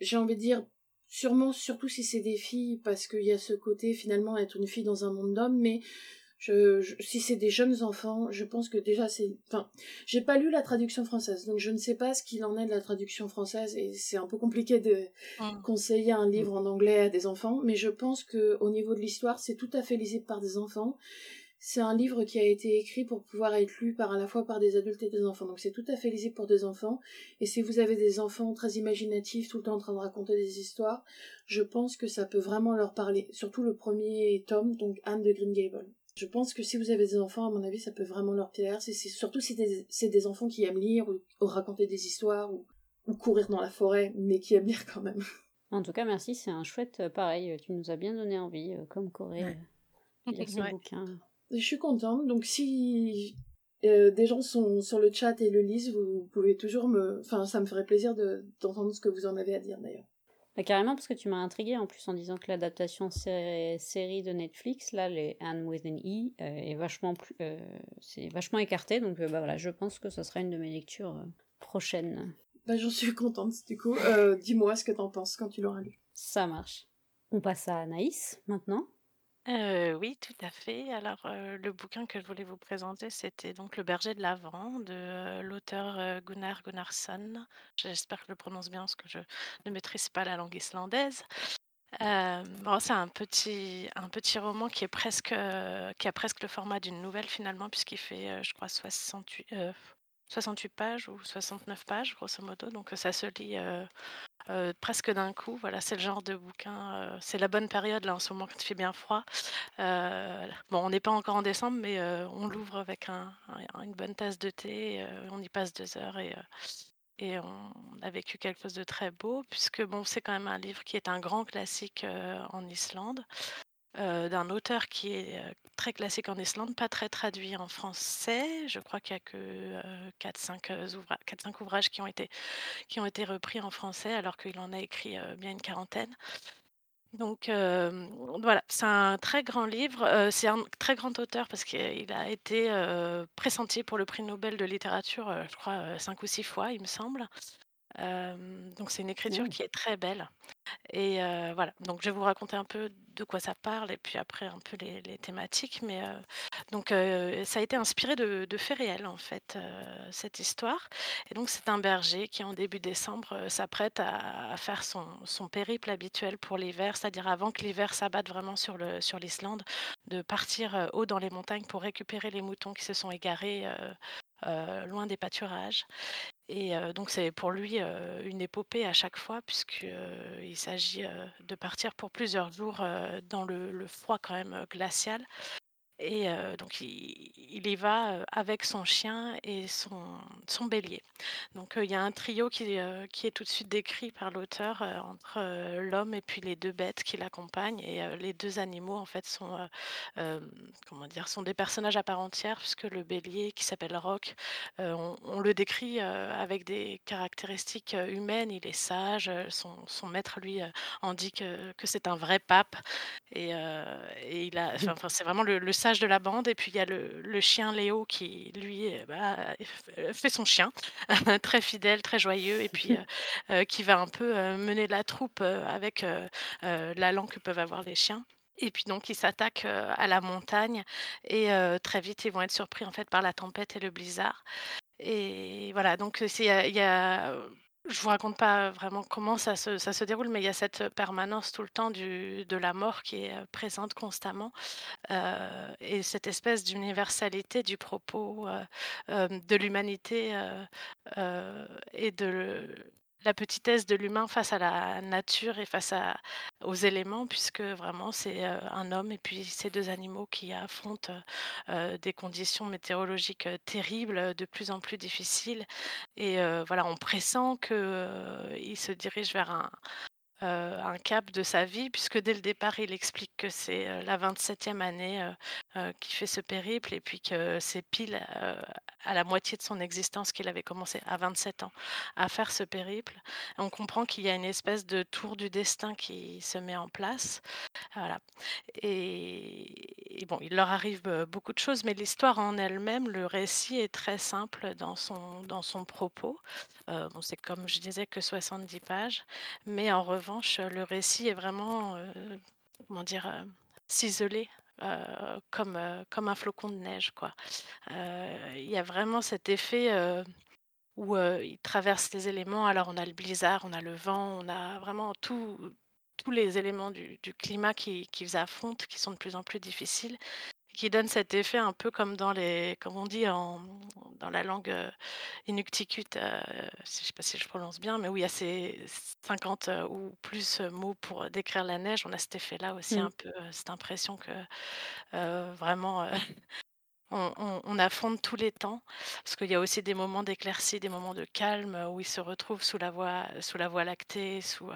J'ai envie de dire, sûrement, surtout si c'est des filles, parce qu'il y a ce côté finalement être une fille dans un monde d'hommes, mais je, si c'est des jeunes enfants, je pense que déjà c'est. Enfin, j'ai pas lu la traduction française, donc je ne sais pas ce qu'il en est de la traduction française et c'est un peu compliqué de mm. conseiller un livre en anglais à des enfants, mais je pense que au niveau de l'histoire, c'est tout à fait lisible par des enfants. C'est un livre qui a été écrit pour pouvoir être lu par à la fois par des adultes et des enfants, donc c'est tout à fait lisible pour des enfants. Et si vous avez des enfants très imaginatifs, tout le temps en train de raconter des histoires, je pense que ça peut vraiment leur parler. Surtout le premier tome, donc Anne de Green Gable. Je pense que si vous avez des enfants, à mon avis, ça peut vraiment leur plaire. C'est, surtout si c'est des enfants qui aiment lire ou, raconter des histoires ou, courir dans la forêt, mais qui aiment lire quand même. En tout cas, merci, c'est un chouette euh, pareil. Tu nous as bien donné envie, euh, comme Corée, euh, lire ces bouquins. Je suis contente. Donc, si des gens sont sur le chat et le lisent, vous pouvez toujours me. Enfin, ça me ferait plaisir d'entendre ce que vous en avez à dire d'ailleurs. Bah, carrément, parce que tu m'as intrigué en plus en disant que l'adaptation série de Netflix, là, les Anne with an E, euh, est vachement plus, euh, c'est vachement écarté. Donc, euh, bah voilà, je pense que ce sera une de mes lectures prochaines. Bah, j'en suis contente, du coup. Dis-moi ce que t'en penses quand tu l'auras lu. Ça marche. On passe à Anaïs maintenant. Euh, oui, tout à fait. Alors, euh, le bouquin que je voulais vous présenter, c'était donc Le berger de l'Avent de euh, l'auteur Gunnar Gunnarsson. J'espère que je le prononce bien parce que je ne maîtrise pas la langue islandaise. bon, c'est un petit, un petit roman qui est presque, qui a presque le format d'une nouvelle finalement, puisqu'il fait, je crois, 68, 68 pages ou 69 pages, grosso modo. Donc, ça se lit euh, presque d'un coup. Voilà, c'est le genre de bouquin. Euh, c'est la bonne période là en ce moment quand il fait bien froid. Euh, bon, on n'est pas encore en décembre, mais on l'ouvre avec un, une bonne tasse de thé. on y passe deux heures et et on a vécu quelque chose de très beau puisque bon, c'est quand même un livre qui est un grand classique en Islande. D'un auteur qui est très classique en Islande, pas très traduit en français. Je crois qu'il y a que 4-5 ouvrages qui ont, été, qui ont été repris en français, alors qu'il en a écrit bien une quarantaine. Donc voilà, c'est un très grand livre. c'est un très grand auteur parce qu'il a été pressenti pour le prix Nobel de littérature, je crois, cinq ou six fois, il me semble donc c'est une écriture qui est très belle et voilà, donc je vais vous raconter un peu de quoi ça parle et puis après un peu les thématiques mais donc ça a été inspiré de faits réels en fait, cette histoire. Et donc c'est un berger qui en début décembre, s'apprête à faire son périple habituel pour l'hiver, c'est-à-dire avant que l'hiver s'abatte vraiment sur l'Islande, de partir, haut dans les montagnes pour récupérer les moutons qui se sont égarés, loin des pâturages. Et donc c'est pour lui, une épopée à chaque fois puisqu'il s'agit, de partir pour plusieurs jours, dans le le froid quand glacial et donc il y va, avec son chien et son son bélier. Donc il y a un trio qui, qui est tout de suite décrit par l'auteur, entre, l'homme et puis les deux bêtes qui l'accompagnent et les deux animaux en fait sont, comment dire? Sont des personnages à part entière puisque le bélier qui s'appelle Rock, on on le décrit, avec des caractéristiques, humaines. Il est sage, son son maître lui, en dit que que c'est un vrai pape et et il a enfin c'est vraiment le le sage de la bande. Et puis il y a le le chien Léo qui lui, bah, fait son chien, très fidèle, très joyeux. Et puis, qui va un peu, mener la troupe, avec, la langue que peuvent avoir les chiens. Et puis donc ils s'attaquent, à la montagne. Et très vite ils vont être surpris en fait par la tempête et le blizzard. Et voilà. Donc il y a je vous raconte pas vraiment comment ça se ça se déroule, mais il y a cette permanence tout le temps de la mort qui est, présente constamment, heu et cette espèce d'universalité du propos, de l'humanité, et de la petitesse de l'humain face à la nature et face à aux éléments puisque vraiment c'est, heu, un homme et puis ces deux animaux qui affrontent, heu des conditions météorologiques, terribles, de plus en plus difficiles. Et voilà, on pressent qu'il se dirige vers un euh, cap de sa vie, puisque dès le départ, il explique que c'est euh, la 27e année euh, euh, qu'il fait ce périple et puis que c'est pile à la moitié de son existence qu'il avait commencé à 27 ans à faire ce périple. On comprend qu'il y a une espèce de tour du destin qui se met en place. Voilà. Et, bon, il leur arrive beaucoup de choses, mais l'histoire en elle-même, le récit est très simple dans son, dans son propos. bon, c'est comme je disais que 70 pages, mais en revanche, le récit est vraiment, euh, comment dire, euh, ciselé. Euh, comme, comme un flocon de neige quoi. Il y a vraiment cet effet où il traverse les éléments. Alors on a le blizzard, on a le vent, on a vraiment tous les éléments du, climat qu'ils affrontent qui sont de plus en plus difficiles qui donne cet effet un peu comme dans les, comme on dit en, dans la langue euh, inuktitut, euh, je sais pas si je prononce bien, mais où il y a ces 50 euh, ou plus mots pour décrire la neige, on a cet effet-là aussi un mmh. peu, cette impression que vraiment on, affronte tous les temps, parce qu'il y a aussi des moments d'éclaircie, des moments de calme où il se retrouve sous la voie, sous la voie lactée, sous,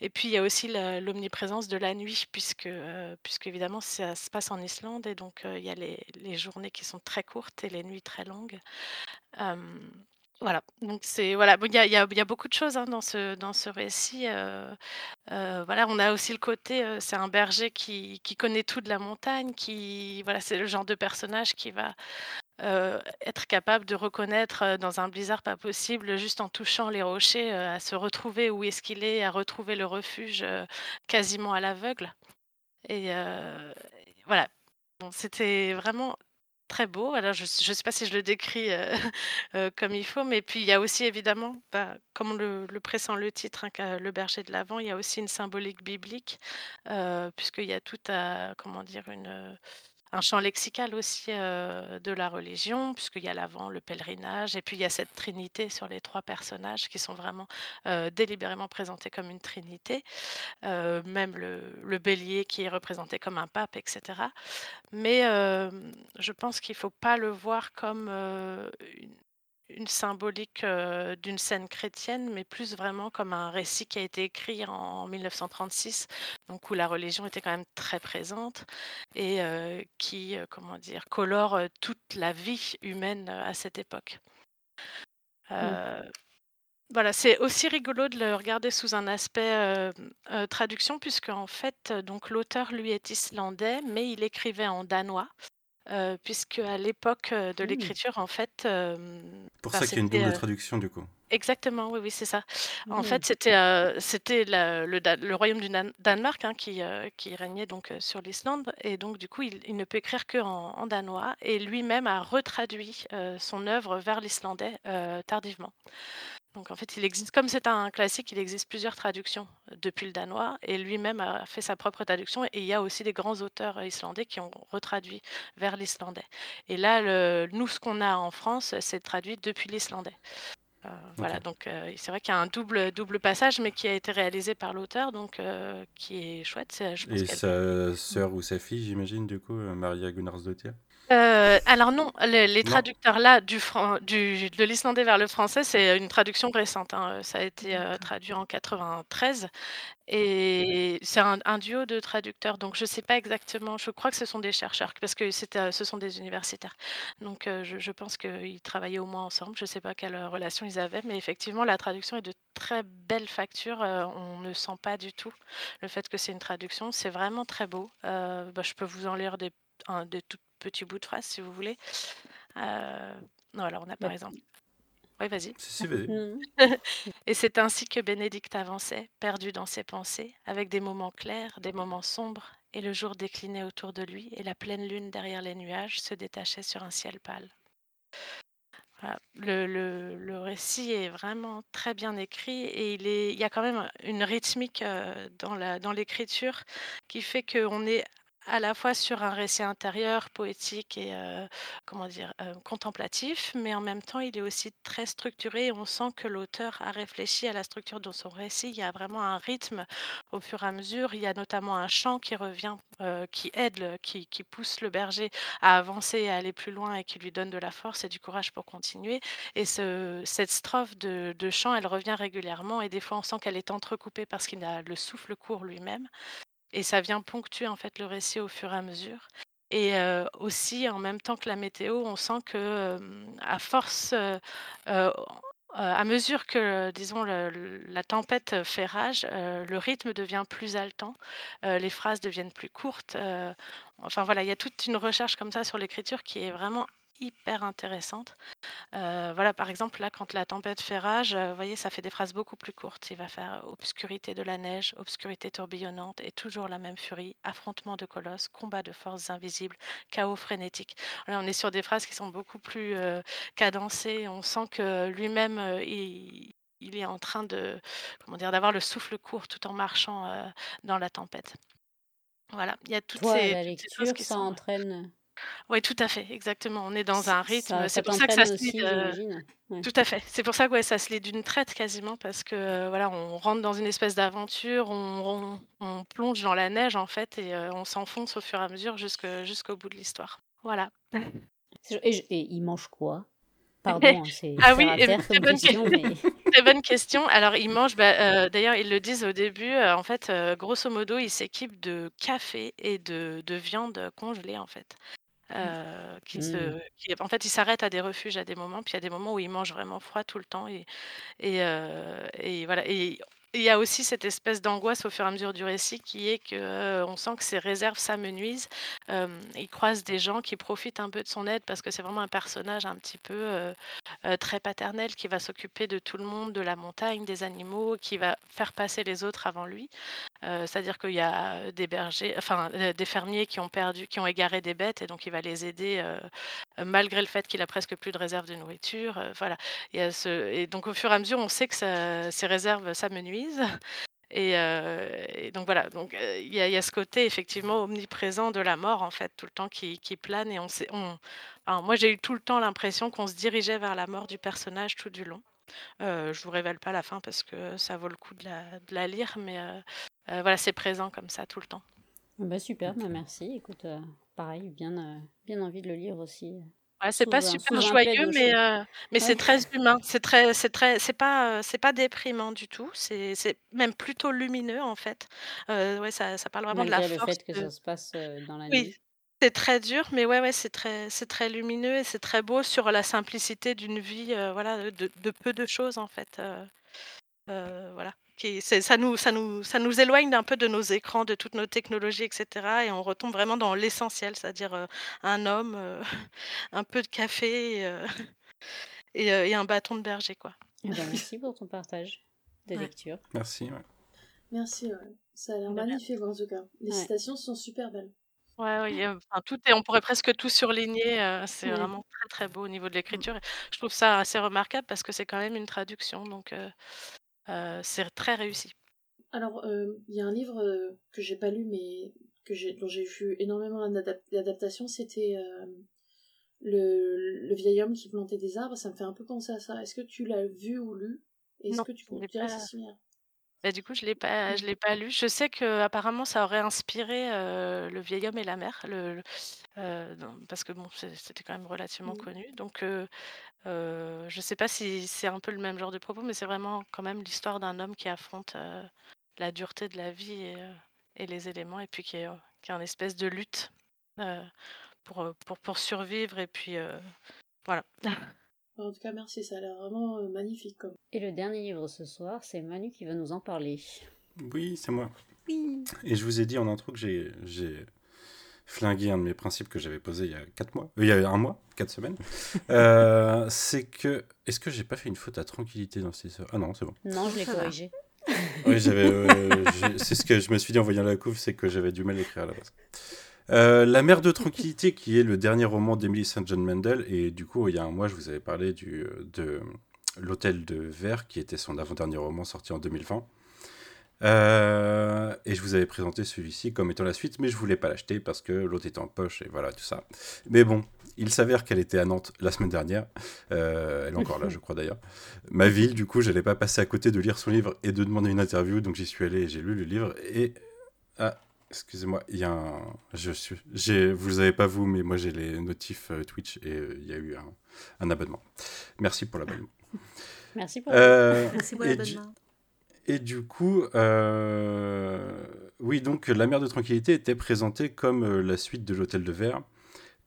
et puis il y a aussi l'omniprésence de la nuit, puisque, euh, puisque évidemment ça se passe en Islande et donc euh, il y a les journées qui sont très courtes et les nuits très longues. Voilà, donc c'est voilà, il y a, beaucoup de choses hein, dans ce dans ce récit. euh, euh, voilà, on a aussi le côté, euh, c'est un berger qui, qui connaît tout de la montagne, qui voilà, c'est le genre de personnage qui va être capable de reconnaître dans un blizzard pas possible, juste en touchant les rochers, à se retrouver où est-ce qu'il est, à retrouver le refuge quasiment à l'aveugle. Et voilà, c'était vraiment très beau. Alors je ne sais pas si je le décris comme il faut, mais puis il y a aussi évidemment, bah, comme le, pressent le titre, hein, le berger de l'Avent, il y a aussi une symbolique biblique, puisqu'il y a tout à, comment dire, une un champ lexical aussi de la religion, puisqu'il y a l'avant, le pèlerinage, et puis il y a cette trinité sur les trois personnages qui sont vraiment délibérément présentés comme une trinité, même le, bélier qui est représenté comme un pape, etc. Mais je pense qu'il ne faut pas le voir comme une symbolique d'une scène chrétienne, mais plus vraiment comme un récit qui a été écrit en 1936, donc où la religion était quand même très présente et qui, comment dire, colore toute la vie humaine à cette époque. Mmh. Voilà, c'est aussi rigolo de le regarder sous un aspect traduction, puisque en fait, donc l'auteur lui est islandais, mais il écrivait en danois. Euh, puisque à l'époque euh, de mmh. l'écriture, en fait, Pour ça qu'il y a une double traduction, du coup. exactement, oui, oui, c'est ça. En mmh. fait, c'était c'était le, le royaume du Danemark hein, qui, qui régnait donc sur l'Islande, et donc du coup, il, ne peut écrire que en, danois, et lui-même a retraduit son œuvre vers l'islandais tardivement. Donc en fait, il existe, comme c'est un classique, il existe plusieurs traductions euh, depuis le danois et lui-même a fait sa propre traduction. Et il y a aussi des grands auteurs euh, islandais qui ont retraduit vers l'islandais. Et là, le, nous, ce qu'on a en France, c'est traduit depuis l'islandais. Euh, voilà, donc c'est vrai qu'il y a un double, double passage, mais qui a été réalisé par l'auteur, donc qui est chouette. et sa sœur ou sa fille, j'imagine, du coup, Maria Gunnarsdottir? Euh, alors non, les, traducteurs là du, du de l'islandais vers le français, c'est une traduction récente, hein. Ça a été, euh, traduit en 93 et c'est un duo de traducteurs, donc je ne sais pas exactement, je crois que ce sont des chercheurs parce que euh, ce sont des universitaires. Donc je pense qu'ils travaillaient au moins ensemble. Je ne sais pas quelle, relation ils avaient, mais effectivement la traduction est de très belle facture, on ne sent pas du tout le fait que c'est une traduction. C'est vraiment très beau. Bah, je peux vous en lire des des tout petits bouts de phrase si vous voulez. Euh, non, alors on a par exemple. Oui, vas-y. Mmh. Et c'est ainsi que Bénédicte avançait, perdu dans ses pensées, avec des moments clairs, des moments sombres, et le jour déclinait autour de lui, et la pleine lune derrière les nuages se détachait sur un ciel pâle. Le, le, le, récit est vraiment très bien écrit et il, est, il y a quand même une rythmique euh, dans l'écriture dans qui fait qu'on est à la fois sur un récit intérieur, poétique et comment dire, contemplatif, mais en même temps, il est aussi très structuré. on sent que l'auteur a réfléchi à la structure de son récit. Il y a vraiment un rythme au fur et à mesure. Il y a notamment un chant qui revient, qui aide, qui, pousse le berger à avancer, à aller plus loin et qui lui donne de la force et du courage pour continuer. Et ce, cette strophe de, de chant, elle revient régulièrement et des fois, on sent qu'elle est entrecoupée parce qu'il a le souffle court lui-même. Et ça vient ponctuer en fait le récit au fur et à mesure. Et aussi, en même temps que la météo, on sent que à force, à mesure que, disons, la tempête fait rage, le rythme devient plus haletant, les phrases deviennent plus courtes. enfin voilà, il y a toute une recherche comme ça sur l'écriture qui est vraiment hyper intéressante. Euh, voilà, par exemple, là, quand la tempête fait rage, euh, vous voyez, ça fait des phrases beaucoup plus courtes. Il va faire obscurité de la neige, obscurité tourbillonnante et toujours la même furie, affrontement de colosses, combat de forces invisibles, chaos frénétique. on est sur des phrases qui sont beaucoup plus euh, cadencées. On sent que lui-même, il, est en train de, comment dire, d'avoir le souffle court tout en marchant dans la tempête. Voilà, il y a toutes ces, la lecture, qui ça entraîne oui, tout à fait, exactement. On est dans un rythme. C'est pour ça que ça se lit. Euh, tout à fait. C'est pour ça que ça se lit d'une traite quasiment parce que euh, voilà, on rentre dans une espèce d'aventure, on, plonge dans la neige en fait et euh, on s'enfonce au fur et à mesure jusqu'au bout de l'histoire. Voilà. Et, il mange quoi? Pardon, hein, c'est Ah oui, très bonne question. Très bonne question. Alors, il mange, bah, d'ailleurs, ils le disent au début, en fait, grosso modo, il s'équipe de café et de, de viande congelée, en fait. Euh, qui se, mmh. qui, en fait, il s'arrête à des refuges à des moments, puis il y a des moments où il mange vraiment froid tout le temps. Et, et, euh, et voilà. Et il y a aussi cette espèce d'angoisse au fur et à mesure du récit qui est que euh, on sent que ses réserves s'amenuisent. Euh, il croise des gens qui profitent un peu de son aide parce que c'est vraiment un personnage un petit peu euh, très paternel qui va s'occuper de tout le monde, de la montagne, des animaux, qui va faire passer les autres avant lui. C'est-à-dire qu'il y a des bergers, enfin des fermiers qui ont perdu, qui ont égaré des bêtes et donc il va les aider malgré le fait qu'il a presque plus de réserves de nourriture. voilà. Et, donc au fur et à mesure, on sait que ces réserves s'amenuisent et, donc voilà, donc il y, a ce côté effectivement omniprésent de la mort en fait, tout le temps qui, plane et on sait, on, moi j'ai eu tout le temps l'impression qu'on se dirigeait vers la mort du personnage tout du long. Euh, je vous révèle pas la fin parce que ça vaut le coup de la, lire, mais voilà, c'est présent comme ça tout le temps. Bah super, bah merci. Écoute, pareil, bien, bien envie de le lire aussi. Ouais, c'est pas super joyeux, mais, mais c'est très humain. C'est très c'est très c'est pas, c'est pas déprimant du tout. C'est c'est même plutôt lumineux, en fait. ouais, ça ça parle vraiment de la le force fait que ça se passe, dans la oui, nuit. c'est très dur, mais ouais, ouais, c'est très c'est très lumineux et c'est très beau sur la simplicité d'une vie, voilà, de de peu de choses, en fait, voilà. Qui ça nous ça nous ça nous éloigne d'un peu de nos écrans, de toutes nos technologies et cetera et on retombe vraiment dans l'essentiel, c'est-à-dire, un homme, un peu de café, et et un bâton de berger, quoi. Eh ben, merci pour ton partage de lecture. Merci, ouais. Merci, ouais. Ça a l'air magnifique en tout cas. Les citations sont super belles. Ouais, ouais, enfin, tout est on pourrait presque tout surligner, c'est vraiment très, très beau au niveau de Mmh. l'écriture je trouve ça assez remarquable parce que c'est quand même une traduction donc c'est très réussi. Alors, il y a un livre, que j'ai pas lu mais que j'ai dont j'ai vu énormément d'adaptations, c'était, le le vieil homme qui plantait des arbres, ça me fait un peu penser à ça. Est-ce que tu l'as vu ou lu? Est-ce Non, que tu pas similaire? Bah, du coup, je l'ai pas je l'ai pas lu. Je sais qu'apparemment ça aurait inspiré, Le vieil homme et la mer, le parce que bon, c'était quand même relativement Mmh. connu donc heu je sais pas si c'est un peu le même genre de propos, mais c'est vraiment quand même l'histoire d'un homme qui affronte, la dureté de la vie et et les éléments et puis qui est, qui est en espèce de lutte, pour, pour pour survivre et puis, voilà. En tout cas, merci, ça a l'air vraiment, magnifique comme Et le dernier livre ce soir, c'est Manu qui va nous en parler. Oui, c'est moi. Oui. Et je vous ai dit en intro que j'ai j'ai flingué un de mes principes que j'avais posé il y a 4 mois, il y a un mois, 4 semaines. Euh, c'est que est-ce que j'ai pas fait une faute à tranquillité dans cette Ah non, c'est bon. Non, je l'ai corrigé. Oui, j'avais. euh, c'est ce que je me suis dit en voyant la couve, c'est que j'avais du mal à écrire à la base. Euh, la mer de tranquillité, qui est le dernier roman d'Emily St. John Mandel, et du coup, il y a un mois, je vous avais parlé de L'Hôtel de Verre, qui était son avant-dernier roman sorti en 2020. Euh, et je vous avais présenté celui-ci comme étant la suite, mais je voulais pas l'acheter parce que l'autre était en poche et voilà tout ça. Mais bon, il s'avère qu'elle était à Nantes la semaine dernière. Euh, elle est encore là, je crois d'ailleurs. Ma ville, du coup, j'allais pas passer à côté de lire son livre et de demander une interview, donc j'y suis allé et j'ai lu le livre. Et ah, excusez-moi, il y a un, je suis, j'ai, vous avez pas vous, mais moi j'ai les notifs euh, Twitch et euh, il y a eu un, un abonnement. Merci pour l'abonnement. Merci pour Euh, Merci pour et du- l'abonnement. et du coup, euh, oui, donc La mer de tranquillité était présentée comme euh, la suite de l'Hôtel de Verre.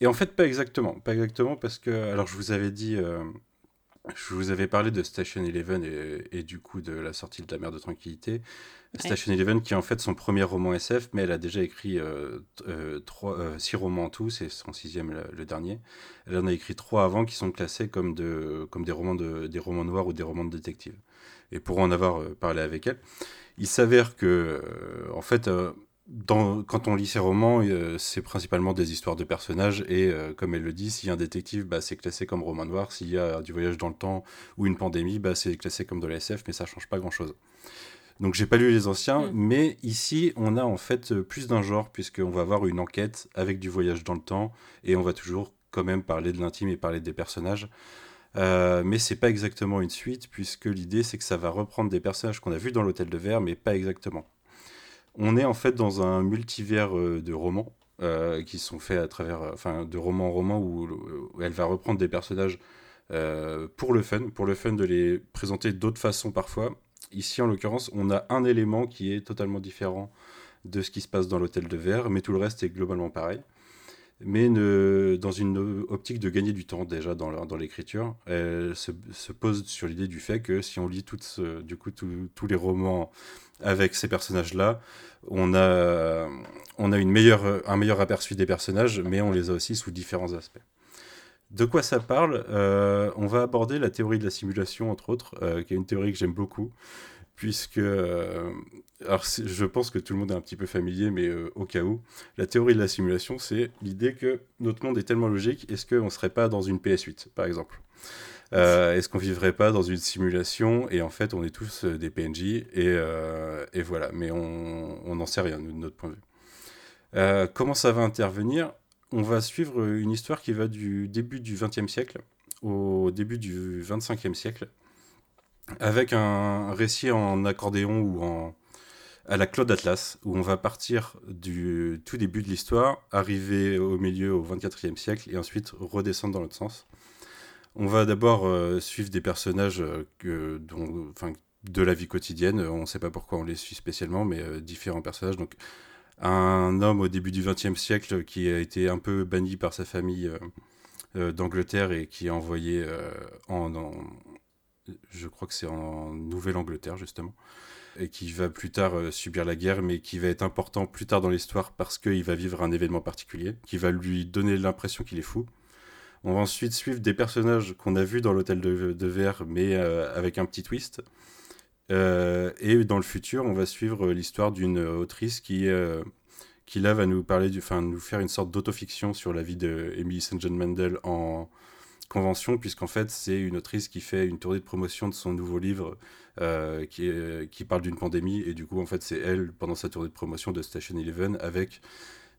Et en fait, pas exactement. Pas exactement parce que, alors je vous avais dit, euh, je vous avais parlé de Station Eleven et, et du coup de la sortie de La mer de tranquillité. Station Eleven qui est en fait son premier roman SF, mais elle a déjà écrit euh, euh, trois, euh, six romans en tout, c'est son sixième le, le dernier. Elle en a écrit trois avant qui sont classés comme, de, comme des, romans de, des romans noirs ou des romans de détective et pour en avoir euh, parlé avec elle, il s'avère que, en fait, dans, quand on lit ses romans, euh, c'est principalement des histoires de personnages, et euh, comme elle le dit, s'il y a un détective, bah, c'est classé comme roman noir, s'il y a du voyage dans le temps ou une pandémie, bah, c'est classé comme de la SF, mais ça change pas grand-chose. Donc j'ai pas lu les anciens, Mm. mais ici on a en fait euh, plus d'un genre, puisqu'on va avoir une enquête avec du voyage dans le temps, et on va toujours quand même parler de l'intime et parler des personnages. Euh, mais c'est pas exactement une suite, puisque l'idée c'est que ça va reprendre des personnages qu'on a vus dans l'Hôtel de Verre, mais pas exactement. On est en fait dans un multivers euh, de romans euh, qui sont faits à travers, euh, enfin, de roman en roman où, elle va reprendre des personnages pour le fun, pour le fun de les présenter d'autres façons parfois. Ici, en l'occurrence, on a un élément qui est totalement différent de ce qui se passe dans l'hôtel de verre, mais tout le reste est globalement pareil. Mais dans une optique de gagner du temps déjà dans, l'écriture, elle se, se pose sur l'idée du fait que si on lit toutes ce- du coup tous les romans avec ces personnages-là, on a, on a une meilleure, un meilleur aperçu des personnages, mais on les a aussi sous différents aspects. De quoi ça parle? Euh, On va aborder la théorie de la simulation, entre autres, euh, qui est une théorie que j'aime beaucoup, puisque, euh, alors je pense que tout le monde est un petit peu familier, mais euh, au cas où, la théorie de la simulation, c'est l'idée que notre monde est tellement logique, est-ce qu'on ne serait pas dans une PS8, par exemple? Euh, Est-ce qu'on vivrait pas dans une simulation et en fait on est tous euh, des PNJ et, et voilà, mais on n'en sait rien de notre point de vue. Comment ça va intervenir? On va suivre une histoire qui va du début du XXe siècle au début du XXVe siècle, avec un récit en accordéon ou en, à la Claude Atlas, où on va partir du tout début de l'histoire, arriver au milieu au 24e siècle et ensuite redescendre dans l'autre sens. On va d'abord euh, suivre des personnages euh, que, de la vie quotidienne. On ne sait pas pourquoi on les suit spécialement, mais euh, différents personnages. Donc, un homme au début du XXe siècle qui a été un peu banni par sa famille d'Angleterre et qui est envoyé en, en, je crois que c'est en Nouvelle-Angleterre justement, et qui va plus tard subir la guerre, mais qui va être important plus tard dans l'histoire parce qu'il va vivre un événement particulier, qui va lui donner l'impression qu'il est fou. On va ensuite suivre des personnages qu'on a vus dans l'hôtel de, verre, mais euh, avec un petit twist. Euh, et dans le futur, on va suivre l'histoire d'une autrice qui, euh, qui là va nous parler, enfin, nous faire une sorte d'autofiction sur la vie de Emily St. John Mandel en convention, puisqu'en fait, c'est une autrice qui fait une tournée de promotion de son nouveau livre qui, qui parle d'une pandémie. Et du coup, en fait, c'est elle, pendant sa tournée de promotion de Station Eleven, avec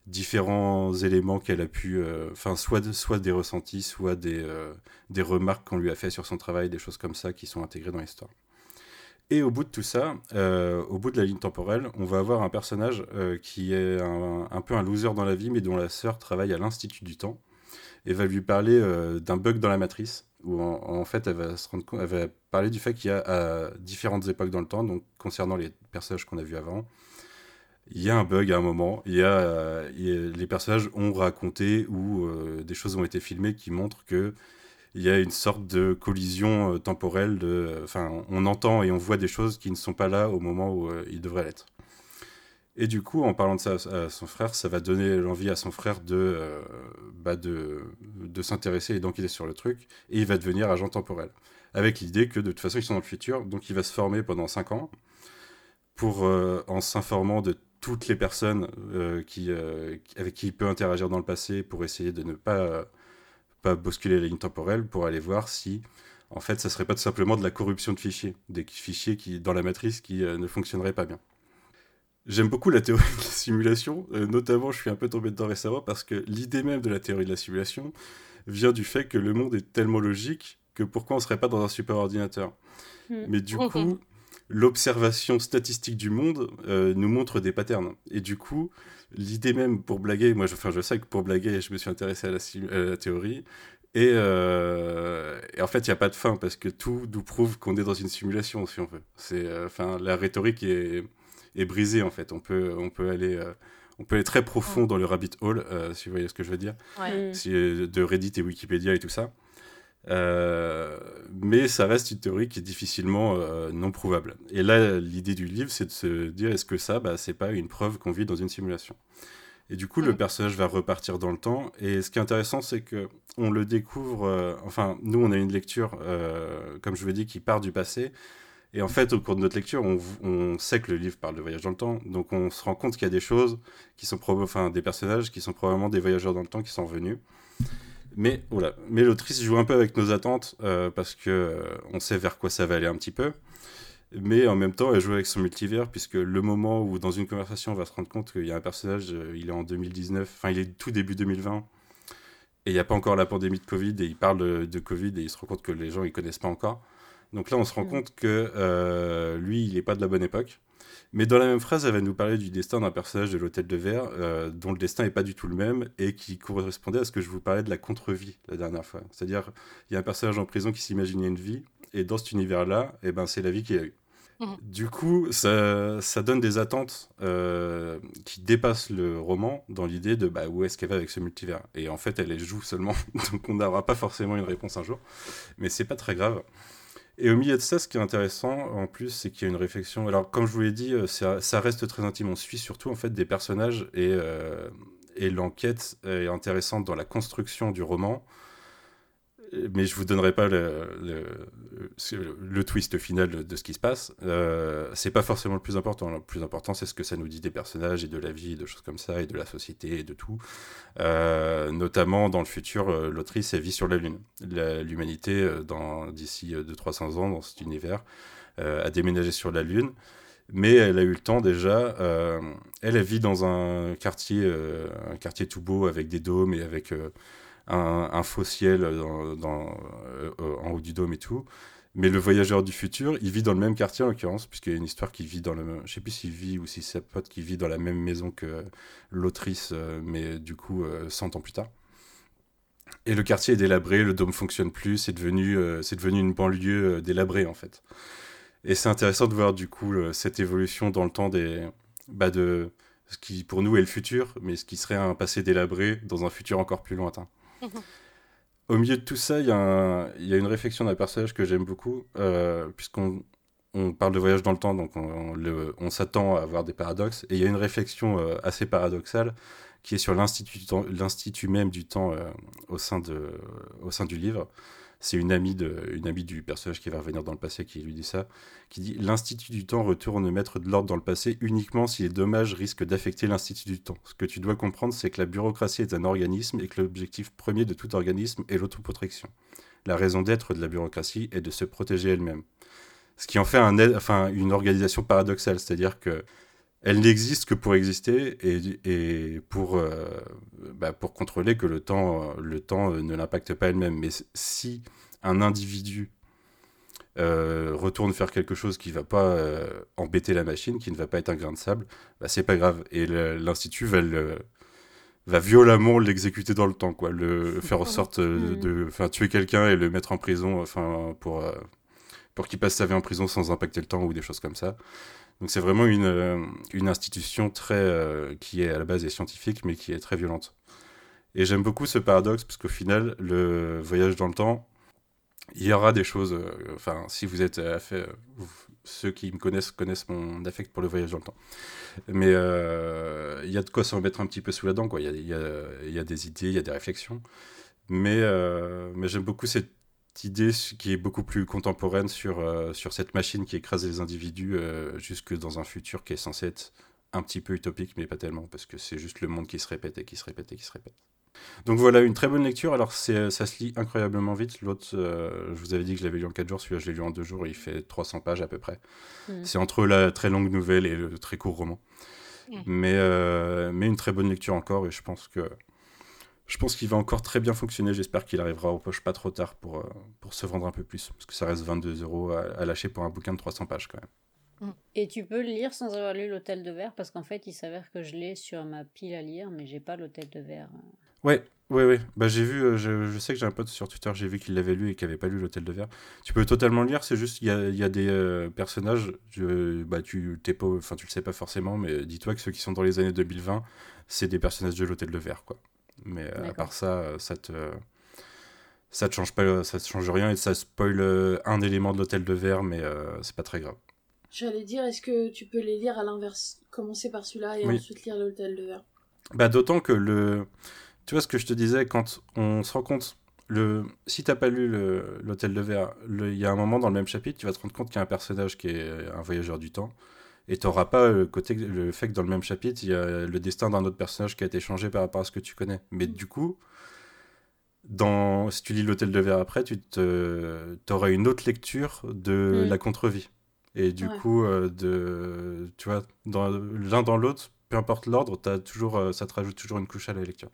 différents éléments qu'elle a pu, euh, enfin, soit, des ressentis, soit des, euh, des remarques qu'on lui a fait sur son travail, des choses comme ça qui sont intégrées dans l'histoire. Et au bout de tout ça, euh, au bout de la ligne temporelle, on va avoir un personnage qui est un, peu un loser dans la vie, mais dont la sœur travaille à l'Institut du Temps, et va lui parler d'un bug dans la matrice, où en, fait elle va, se rendre compte, elle va parler du fait qu'il y a différentes époques dans le temps, donc concernant les personnages qu'on a vus avant, il y a un bug à un moment. Il y a, les personnages ont raconté ou euh, des choses ont été filmées qui montrent que il y a une sorte de collision euh, temporelle. Enfin, on entend et on voit des choses qui ne sont pas là au moment où euh, ils devraient l'être. Et du coup, en parlant de ça à son frère, ça va donner l'envie à son frère de, bah de, de s'intéresser et d'enquêter sur le truc. Et il va devenir agent temporel. Avec l'idée que de toute façon, ils sont dans le futur. Donc, il va se former pendant 5 ans pour, en s'informant de toutes les personnes euh, qui, euh, avec qui il peut interagir dans le passé pour essayer de ne pas, pas bousculer la ligne temporelle, pour aller voir si, en fait, ça serait pas tout simplement de la corruption de fichiers, des fichiers qui, dans la matrice qui euh, ne fonctionneraient pas bien. J'aime beaucoup la théorie de la simulation, notamment je suis un peu tombé dedans récemment parce que l'idée même de la théorie de la simulation vient du fait que le monde est tellement logique que pourquoi on serait pas dans un super ordinateur? Hmm. Mais du coup, l'observation statistique du monde euh, nous montre des patterns. Et du coup, l'idée même pour blaguer, moi je, enfin, je sais que pour blaguer, je me suis intéressé à la, théorie. Euh, et, en fait, il n'y a pas de fin parce que tout nous prouve qu'on est dans une simulation, si on veut. C'est, euh, la rhétorique est, est, brisée en fait. On peut, on peut aller, on peut aller très profond dans le rabbit hole, si vous voyez ce que je veux dire, de Reddit et Wikipédia et tout ça. Euh, mais ça reste une théorie qui est difficilement euh, non prouvable. Et là, l'idée du livre, c'est de se dire est-ce que ça, bah, c'est pas une preuve qu'on vit dans une simulation? Et du coup, le personnage va repartir dans le temps. Et ce qui est intéressant, c'est que on le découvre. Euh, enfin, nous, on a une lecture, comme je vous l'ai dit, qui part du passé. Et en fait, au cours de notre lecture, on, sait que le livre parle de voyage dans le temps. Donc, on se rend compte qu'il y a des choses qui sont, enfin, des personnages qui sont probablement des voyageurs dans le temps qui sont venus. Mais voilà, mais l'autrice joue un peu avec nos attentes euh, parce que euh, on sait vers quoi ça va aller un petit peu. Mais en même temps, elle joue avec son multivers puisque le moment où dans une conversation on va se rendre compte qu'il y a un personnage, euh, il est en 2019, enfin il est tout début 2020 et il n'y a pas encore la pandémie de Covid et il parle de, Covid et il se rend compte que les gens ils connaissent pas encore. Donc là, on se rend mm. compte que lui, il n'est pas de la bonne époque. Mais dans la même phrase, elle va nous parler du destin d'un personnage de l'Hôtel de Verre, euh, dont le destin n'est pas du tout le même, et qui correspondait à ce que je vous parlais de la contre-vie la dernière fois. C'est-à-dire, il y a un personnage en prison qui s'imaginait une vie, et dans cet univers-là, eh ben, c'est la vie qu'il a eue. Mhm. Du coup, ça, ça, donne des attentes euh, qui dépassent le roman dans l'idée de bah, où est-ce qu'elle va avec ce multivers? Et en fait, elle les joue seulement, donc on n'aura pas forcément une réponse un jour. Mais c'est pas très grave. Et au milieu de ça, ce qui est intéressant en plus, c'est qu'il y a une réflexion. Alors, comme je vous l'ai dit, euh, ça, reste très intime. On suit surtout en fait des personnages et, euh, et l'enquête est intéressante dans la construction du roman mais je vous donnerai pas le, le, twist final de ce qui se passe. Euh, c'est pas forcément le plus important. Le plus important, c'est ce que ça nous dit des personnages et de la vie, de choses comme ça, et de la société et de tout. Euh, notamment dans le futur, euh, l'autrice elle vit sur la Lune. L'humanité, euh, d'ici de 300 ans, dans cet univers, a déménagé sur la Lune. Mais elle a eu le temps déjà. elle, elle vit dans un quartier, un quartier tout beau avec des dômes et avec un, faux ciel dans, euh, en haut du dôme et tout. Mais le voyageur du futur, il vit dans le même quartier en l'occurrence, puisqu'il y a une histoire qui vit dans le. Je sais plus s'il vit ou si c'est sa pote qui vit dans la même maison que l'autrice, euh, mais du coup, 100 ans plus tard. Et le quartier est délabré, le dôme fonctionne plus, c'est devenu, devenu une banlieue délabrée en fait. Et c'est intéressant de voir du coup cette évolution dans le temps des, bah, de ce qui pour nous est le futur, mais ce qui serait un passé délabré dans un futur encore plus lointain. Au milieu de tout ça, il y, a une réflexion d'un personnage que j'aime beaucoup, euh, puisqu'on on parle de voyage dans le temps, donc on, s'attend à avoir des paradoxes, et il y a une réflexion euh, assez paradoxale qui est sur l'institut même du temps euh, au sein du livre c'est une amie, de, une amie du personnage qui va revenir dans le passé qui lui dit ça, qui dit L'Institut du temps retourne mettre de l'ordre dans le passé uniquement si les dommages risquent d'affecter l'Institut du temps. Ce que tu dois comprendre, c'est que la bureaucratie est un organisme et que l'objectif premier de tout organisme est l'autoprotection. La raison d'être de la bureaucratie est de se protéger elle-même. Ce qui en fait un, enfin, une organisation paradoxale, c'est-à-dire que elle n'existe que pour exister et, et pour, euh, bah pour contrôler que le temps, le temps ne l'impacte pas elle-même. Mais si un individu euh, retourne faire quelque chose qui ne va pas euh, embêter la machine, qui ne va pas être un grain de sable, bah, c'est pas grave. Et l'institut va, va violemment l'exécuter dans le temps, quoi, le faire en sorte de, de tuer quelqu'un et le mettre en prison, enfin pour pour qu'il passe sa vie en prison sans impacter le temps ou des choses comme ça. Donc c'est vraiment une, euh, une institution très, euh, qui est à la base est scientifique, mais qui est très violente. Et j'aime beaucoup ce paradoxe, parce qu'au final, le voyage dans le temps, il y aura des choses, euh, enfin, si vous êtes fait, ceux qui me connaissent connaissent mon affect pour le voyage dans le temps. Mais il y a de quoi s'en mettre un petit peu sous la dent, quoi. Il y a, y, a, y a, des idées, il y a des réflexions. Mais, mais j'aime beaucoup cette idée qui est beaucoup plus contemporaine sur, euh, sur cette machine qui écrase les individus euh, jusque dans un futur qui est censé être un petit peu utopique, mais pas tellement, parce que c'est juste le monde qui se répète et qui se répète et qui se répète. Donc voilà, une très bonne lecture. Alors ça se lit incroyablement vite. L'autre, euh, je vous avais dit que je l'avais lu en 4 jours, celui-là je l'ai lu en 2 jours, il fait 300 pages à peu près. Mm. C'est entre la très longue nouvelle et le très court roman. Mais, mais une très bonne lecture encore, et je pense que je pense qu'il va encore très bien fonctionner. J'espère qu'il arrivera aux poches pas trop tard pour, euh, pour se vendre un peu plus. Parce que ça reste 22 euros à, lâcher pour un bouquin de 300 pages quand même. Mm. Et tu peux le lire sans avoir lu l'hôtel de verre parce qu'en fait il s'avère que je l'ai sur ma pile à lire mais j'ai pas l'hôtel de verre. Ouais, ouais, ouais. Bah, j'ai vu, euh, je, sais que j'ai un pote sur Twitter, j'ai vu qu'il l'avait lu et qu'il avait pas lu l'hôtel de verre. Tu peux totalement le lire, c'est juste il y a, y a, des euh, personnages, bah, tu t'es pas, enfin tu le sais pas forcément, mais dis-toi que ceux qui sont dans les années 2020, c'est des personnages de l'hôtel de verre quoi. Mais euh, à part ça, euh, ça te ça te change pas ça te change rien et ça spoil euh, un élément de l'hôtel de verre mais c'est pas très grave. J'allais dire est-ce que tu peux les lire à l'inverse commencer par celui-là et ensuite lire l'hôtel de verre? Bah d'autant que le tu vois ce que je te disais quand on se rend compte le si t'as pas lu l'hôtel de verre il y a un moment dans le même chapitre tu vas te rendre compte qu'il y a un personnage qui est un voyageur du temps et tu n'auras pas le, côté, le fait que dans le même chapitre, il y a le destin d'un autre personnage qui a été changé par rapport à ce que tu connais. Mais du coup, dans, si tu lis l'hôtel de verre après, tu te, auras une autre lecture de la contre-vie. Et du coup, euh, de, tu vois, l'un dans l'autre, peu importe l'ordre, toujours, euh, ça te rajoute toujours une couche à la lecture.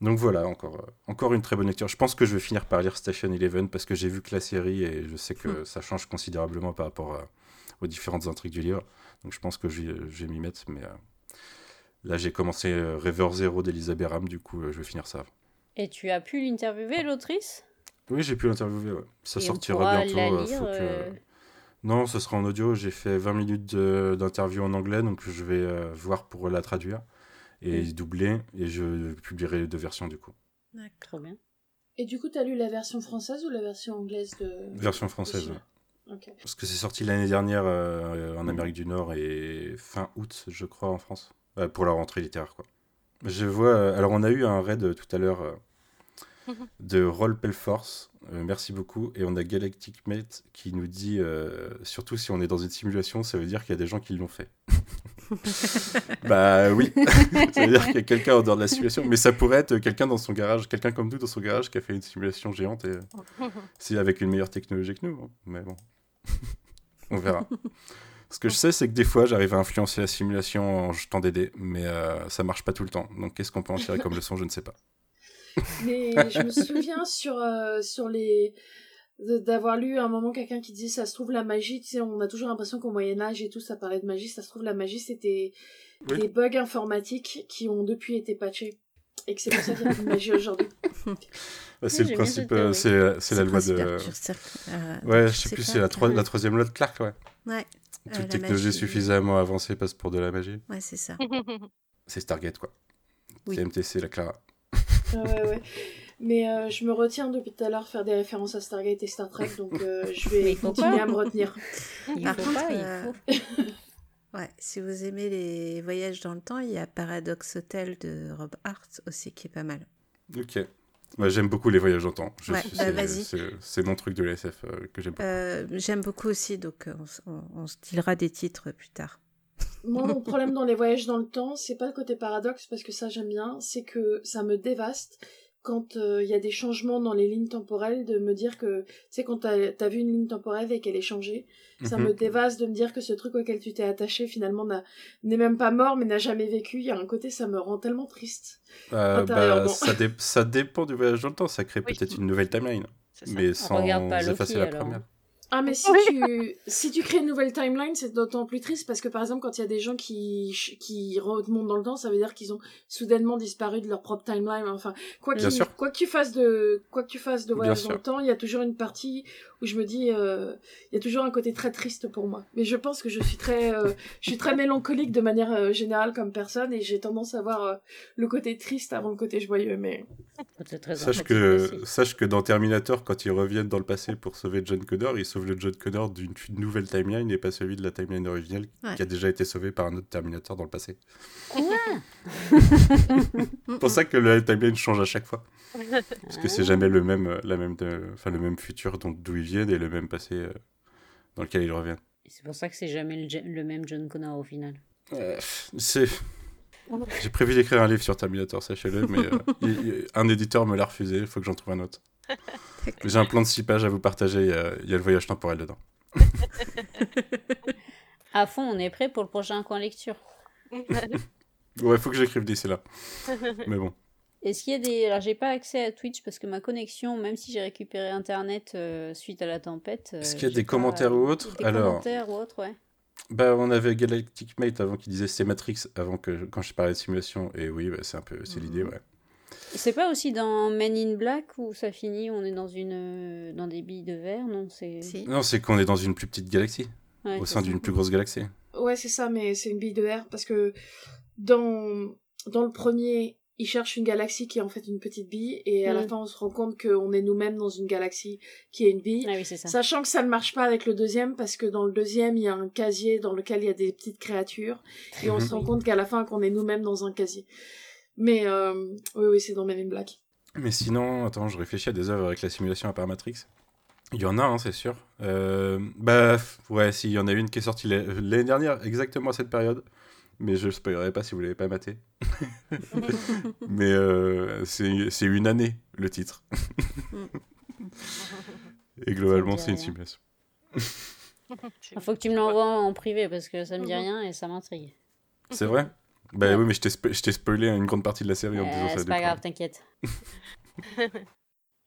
Donc voilà, encore, euh, encore une très bonne lecture. Je pense que je vais finir par lire Station Eleven parce que j'ai vu que la série et je sais que hmm. ça change considérablement par rapport à aux différentes intrigues du livre. Donc je pense que je vais, m'y mettre, mais euh, là j'ai commencé euh, Rêveur Zéro d'Elisabeth Ram, du coup euh, je vais finir ça. Et tu as pu l'interviewer, l'autrice? Oui, j'ai pu l'interviewer, Ça sortira bientôt. Non, ce sera en audio. J'ai fait 20 minutes d'interview en anglais, donc je vais voir pour la traduire et mm. doubler, et je publierai les deux versions du coup. D'accord, bien. Et du coup, tu as lu la version française ou la version anglaise de... Version française, parce que c'est sorti l'année dernière euh, en Amérique du Nord et fin août, je crois, en France, euh, pour la rentrée littéraire. Quoi. Je vois. Euh, alors, on a eu un raid tout à l'heure de Roll Pelforce. merci beaucoup. Et on a Galactic Mate qui nous dit surtout si on est dans une simulation, ça veut dire qu'il y a des gens qui l'ont fait. bah oui, ça veut dire qu'il y a quelqu'un en dehors de la simulation, mais ça pourrait être quelqu'un dans son garage, quelqu'un comme nous dans son garage qui a fait une simulation géante et c'est avec une meilleure technologie que nous. Hein. Mais bon. On verra. Ce que je sais, c'est que des fois, j'arrive à influencer la simulation en jetant des dés, mais euh, ça marche pas tout le temps. Donc, qu'est-ce qu'on peut en tirer comme leçon? Je ne sais pas. Mais je me souviens sur, euh, sur les, d'avoir lu à un moment quelqu'un qui disait ça se trouve la magie, tu sais, on a toujours l'impression qu'au Moyen Âge et tout ça parlait de magie, ça se trouve la magie c'était des bugs informatiques qui ont depuis été patchés et que c'est pour ça qu'il y a de magie aujourd'hui. Bah, c'est le principe, euh, c'est la loi de. Euh, ouais, je sais plus, c'est la, la troisième loi de Clark, ouais. Ouais. Toute euh, technologie suffisamment avancée passe pour de la magie. Ouais, c'est ça. c'est Stargate, quoi. Oui. TMTC, la Clara. ouais, ouais. Mais euh, je me retiens depuis tout à l'heure faire des références à Stargate et Star Trek, donc euh, je vais continuer à me retenir. Il Par faut contre, pas, il faut. ouais, si vous aimez les voyages dans le temps, il y a Paradox Hotel de Rob Hart aussi qui est pas mal. Ok. Moi, j'aime beaucoup les voyages dans le temps. Ouais, bah, c'est mon truc de l'SF que j'aime beaucoup. j'aime beaucoup aussi, donc on, on, se dira des titres plus tard. Moi, mon problème dans les voyages dans le temps, c'est pas le côté paradoxe, parce que ça j'aime bien, c'est que ça me dévaste quand euh, il y a des changements dans les lignes temporelles, de me dire que, tu sais, quand t'as as vu une ligne temporelle et qu'elle est changée, ça me mhm. dévaste de me dire que ce truc auquel tu t'es attaché, finalement, n'est même pas mort, mais n'a jamais vécu. Il y a un côté, ça me rend tellement triste. Euh, bah, ça, ça, dépend du voyage dans le temps, ça crée peut-être une nouvelle timeline, mais sans effacer la première. Ah mais si tu si tu crées une nouvelle timeline, c'est d'autant plus triste parce que par exemple quand il y a des gens qui qui remontent dans le temps, ça veut dire qu'ils ont soudainement disparu de leur propre timeline. Enfin quoi qu'il quoi que tu fasses de quoi que tu fasses de voyage dans le temps, il y a toujours une partie où je me dis euh, il y a toujours un côté très triste pour moi. Mais je pense que je suis très euh, je suis très mélancolique de manière euh, générale comme personne et j'ai tendance à voir le côté triste avant le côté joyeux mais sache que sache que dans Terminator quand ils reviennent dans le passé pour sauver John Connor, ils sauvent le John Connor d'une nouvelle timeline et pas celui de la timeline originale qui a déjà été sauvé par un autre Terminator dans le passé. C'est pour ça que la timeline change à chaque fois. Parce que c'est jamais le même, euh, la même, enfin le même futur d'où ils viennent et le même passé euh, dans lequel ils reviennent. C'est pour ça que c'est jamais le, même John Connor au final. Euh, c'est. J'ai prévu d'écrire un livre sur Terminator, sachez-le, mais un éditeur me l'a refusé, il faut que j'en trouve un autre. J'ai un plan de 6 pages à vous partager, il y, a, le voyage temporel dedans. à fond, on est prêt pour le prochain coin lecture. ouais, faut que j'écrive d'ici là. Mais bon. Est-ce qu'il y a des. Alors, j'ai pas accès à Twitch parce que ma connexion, même si j'ai récupéré Internet euh, suite à la tempête. Euh, Est-ce qu'il y a des commentaires ou autres Des commentaires ou autres, ouais. Bah, on avait Galactic Mate avant qui disait c'est Matrix avant que quand je parlais de simulation et oui bah, c'est un peu c'est l'idée ouais. C'est pas aussi dans Men in Black où ça finit, on est dans une dans des billes de verre, non C'est non, c'est qu'on est dans une plus petite galaxie, au sein d'une plus grosse galaxie. Ouais, c'est ça, mais c'est une bille de verre parce que dans dans le premier, il cherche une galaxie qui est en fait une petite bille et à la mm. fin on se rend compte qu'on est nous-mêmes dans une galaxie qui est une bille. Ah oui, ça. Sachant que ça ne marche pas avec le deuxième parce que dans le deuxième il y a un casier dans lequel il y a des petites créatures et on se rend compte qu'à la fin qu'on est nous-mêmes dans un casier. Mais euh, oui, oui, c'est dans Men in Black. Mais sinon, attends, je réfléchis à des œuvres avec la simulation à Parametrix. Il y en a, hein, c'est sûr. Euh, bah, ouais, si, il y en a une qui est sortie l'année dernière, exactement à cette période. Mais je ne spoilerai pas si vous ne l'avez pas maté. Mais euh, c'est une année, le titre. Et globalement, c'est une simulation. Il faut que tu me l'envoies en privé parce que ça me dit rien et ça m'intrigue. C'est vrai? Bah oui, mais je t'ai spoilé une grande partie de la série en disant ça. C'est pas grave, t'inquiète.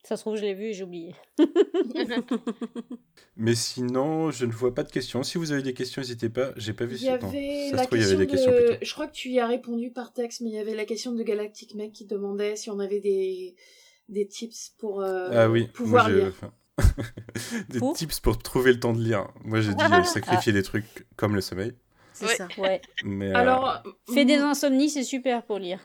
Ça se trouve, je l'ai vu et j'ai oublié. mais sinon, je ne vois pas de questions. Si vous avez des questions, n'hésitez pas. J'ai pas vu il y avait la question il y avait des questions Je crois que tu y as répondu par texte, mais il y avait la question de Galactic Mec qui demandait si on avait des, des tips pour euh, ah, oui. pouvoir lire. des tips pour trouver le temps de lire. Moi, j'ai dit euh, sacrifier des trucs comme le sommeil. C'est ça. Ouais. Mais, euh, Alors, fais des insomnies, c'est super pour lire.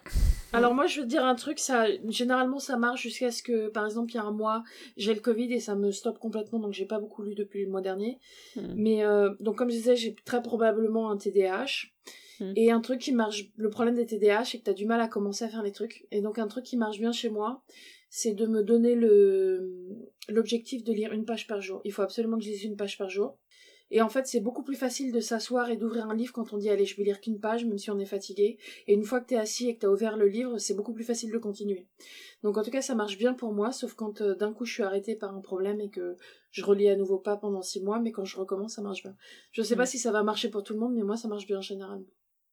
Alors moi, je veux te dire un truc, ça, généralement, ça marche jusqu'à ce que, par exemple, il y a un mois, j'ai le Covid et ça me stoppe complètement, donc j'ai pas beaucoup lu depuis le mois dernier. Hmm. Mais euh, donc, comme je disais, j'ai très probablement un TDAH. Hmm. Et un truc qui marche, le problème des TDAH, c'est que t'as du mal à commencer à faire les trucs. Et donc, un truc qui marche bien chez moi, c'est de me donner le l'objectif de lire une page par jour. Il faut absolument que je lise une page par jour. Et en fait, c'est beaucoup plus facile de s'asseoir et d'ouvrir un livre quand on dit allez, je vais lire qu'une page, même si on est fatigué. Et une fois que t'es assis et que t'as ouvert le livre, c'est beaucoup plus facile de continuer. Donc en tout cas, ça marche bien pour moi, sauf quand euh, d'un coup je suis arrêtée par un problème et que je relis à nouveau pas pendant six mois, mais quand je recommence, ça marche bien. Je sais pas mm. si ça va marcher pour tout le monde, mais moi ça marche bien généralement.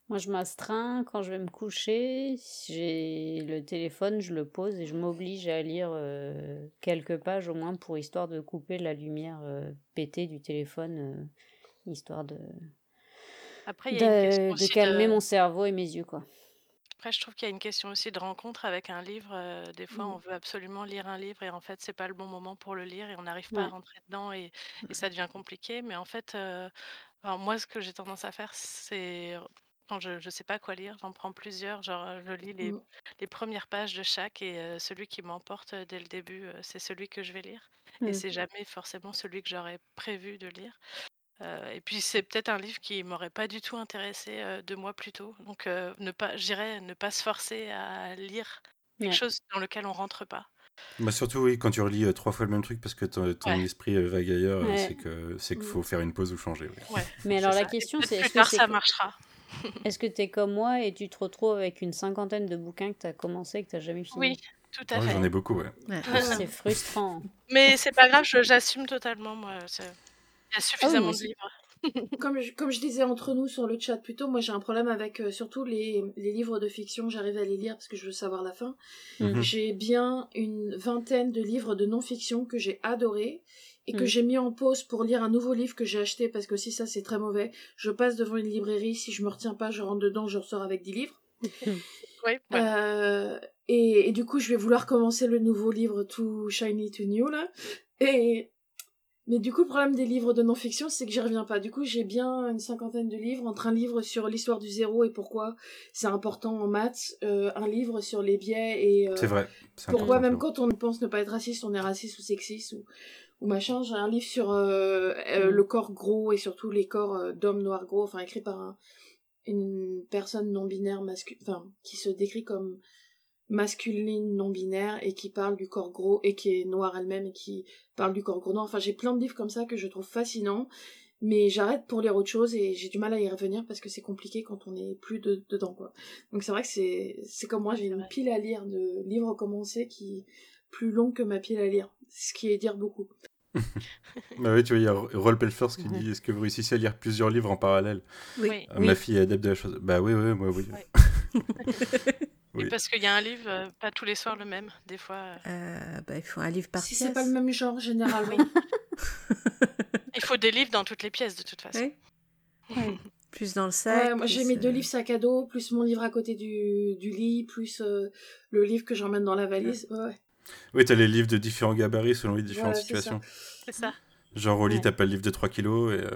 Moi, je m'astreins quand je vais me coucher. J'ai le téléphone, je le pose et je m'oblige à lire euh, quelques pages au moins pour histoire de couper la lumière euh, pétée du téléphone, euh, histoire de, Après, il y a une question de, calmer de... mon cerveau et mes yeux, quoi. Après, je trouve qu'il y a une question aussi de rencontre avec un livre. des fois, Mm. on veut absolument lire un livre et en fait, c'est pas le bon moment pour le lire et on n'arrive pas à rentrer dedans et, et ça devient compliqué. Mais en fait, moi, ce que j'ai tendance à faire, c'est quand je ne sais pas quoi lire, j'en prends plusieurs. Genre, euh, je lis les, Mm. les premières pages de chaque et euh, celui qui m'emporte euh, dès le début, euh, c'est celui que je vais lire. Et Mm. c'est jamais forcément celui que j'aurais prévu de lire. Euh, et puis c'est peut-être un livre qui m'aurait pas du tout intéressé euh, deux mois plus tôt. Donc euh, ne pas, j'irais ne pas se forcer à lire quelque Ouais. chose dans lequel on rentre pas. Bah surtout, oui, quand tu relis euh, trois fois le même truc parce que ton, ton Ouais. esprit euh, vague ailleurs, euh, Ouais. c'est que c'est qu'il Mm. faut faire une pause ou changer. oui. Ouais, Mais c'est alors la ça. Et question peut-être c'est plus est-ce que tard c'est ça co- marchera. est-ce que t'es comme moi et tu te retrouves avec une cinquantaine de bouquins que t'as commencé et que t'as jamais fini? Oui, tout à Ouais, fait. J'en ai beaucoup, ouais. Ouais. C'est frustrant. Mais c'est pas grave, je- j'assume totalement. Moi, c'est- il y a Ah suffisamment de aussi. livres. Comme je, comme je disais entre nous sur le chat plus tôt, moi j'ai un problème avec euh, surtout les, les livres de fiction, j'arrive à les lire parce que je veux savoir la fin. Mm. Mhm. J'ai bien une vingtaine de livres de non-fiction que j'ai adorés et que Mm. j'ai mis en pause pour lire un nouveau livre que j'ai acheté parce que si ça c'est très mauvais, je passe devant une librairie, si je me retiens pas, je rentre dedans, je ressors avec 10 livres. Oui. Euh, et, et du coup, je vais vouloir commencer le nouveau livre Too Shiny to New là. Et mais du coup, le problème des livres de non-fiction, c'est que j'y reviens pas. Du coup, j'ai bien une cinquantaine de livres entre un livre sur l'histoire du zéro et pourquoi c'est important en maths, euh, un livre sur les biais et euh, C'est vrai. c'est pourquoi même quand on pense ne pas être raciste, on est raciste ou sexiste ou, ou machin. J'ai un livre sur euh, euh, Mm. le corps gros et surtout les corps euh, d'hommes noirs gros, enfin écrit par un- une personne non binaire masculine, enfin qui se décrit comme masculine non binaire et qui parle du corps gros et qui est noire elle-même et qui parle du corps gros. Non, enfin j'ai plein de livres comme ça que je trouve fascinants. Mais j'arrête pour lire autre chose et j'ai du mal à y revenir parce que c'est compliqué quand on n'est plus de- dedans quoi. Donc c'est vrai que c'est c'est comme moi, j'ai une pile à lire de livres commencés qui est plus long que ma pile à lire, ce qui est dire beaucoup. Bah oui, tu vois, il y a Roll Pelfers qui dit Est-ce que vous réussissez à lire plusieurs livres en parallèle? Oui. Euh, Oui. Ma fille est adepte de la chose. Bah oui, oui, moi oui. Ouais. Oui. Et parce qu'il y a un livre, euh, pas tous les soirs le même. Des fois, euh, Euh, bah, il faut un livre par Si pièce. c'est pas le même genre généralement. il faut des livres dans toutes les pièces de toute façon. Oui. Ouais. Plus dans le sac. Ouais, moi j'ai mes deux livres sac à dos, plus mon livre à côté du, du lit, plus euh, le livre que j'emmène dans la valise. Ouais, ouais. Oui, t'as les livres de différents gabarits selon les différentes situations. C'est ça. Genre au lit, Ouais. t'as pas le livre de 3 kilos et. euh,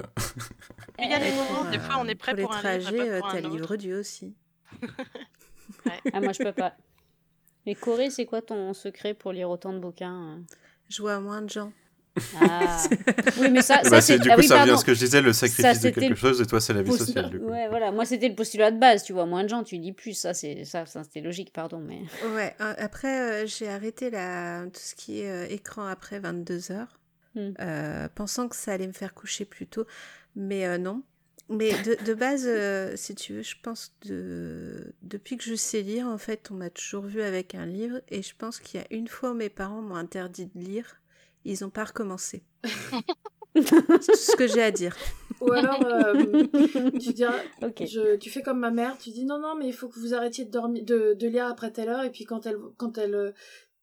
Mais il y a des Euh, moments, des fois, on est prêt pour, pour, les un trajets, t'as le livre. Dieu aussi. Ah, moi, je peux pas. Mais Corée, c'est quoi ton secret pour lire autant de bouquins hein? Je vois moins de gens. Ah. Oui, mais ça, bah, ça c'est- c'est. du ah coup, oui, ça revient à ce que je disais, le sacrifice de c'était quelque le chose, et toi, c'est la vie sociale. Du coup. Ouais, voilà. Moi, c'était le postulat de base. Tu vois, moins de gens, tu lis plus. Ça, c'est ça, ça c'était logique, pardon. Mais Ouais, euh, après, euh, j'ai arrêté la... tout ce qui est euh, écran après 22 heures, Hmm. euh, pensant que ça allait me faire coucher plus tôt. Mais euh, non. Mais de, de base, euh, si tu veux, je pense de... depuis que je sais lire, en fait, on m'a toujours vu avec un livre. Et je pense qu'il y a une fois où mes parents m'ont interdit de lire, ils n'ont pas recommencé. C'est tout ce que j'ai à dire. Ou alors, euh, tu diras, je, tu fais comme ma mère, tu dis non, non, mais il faut que vous arrêtiez de, dormir, de, de lire après telle heure, et puis quand elle, quand elle,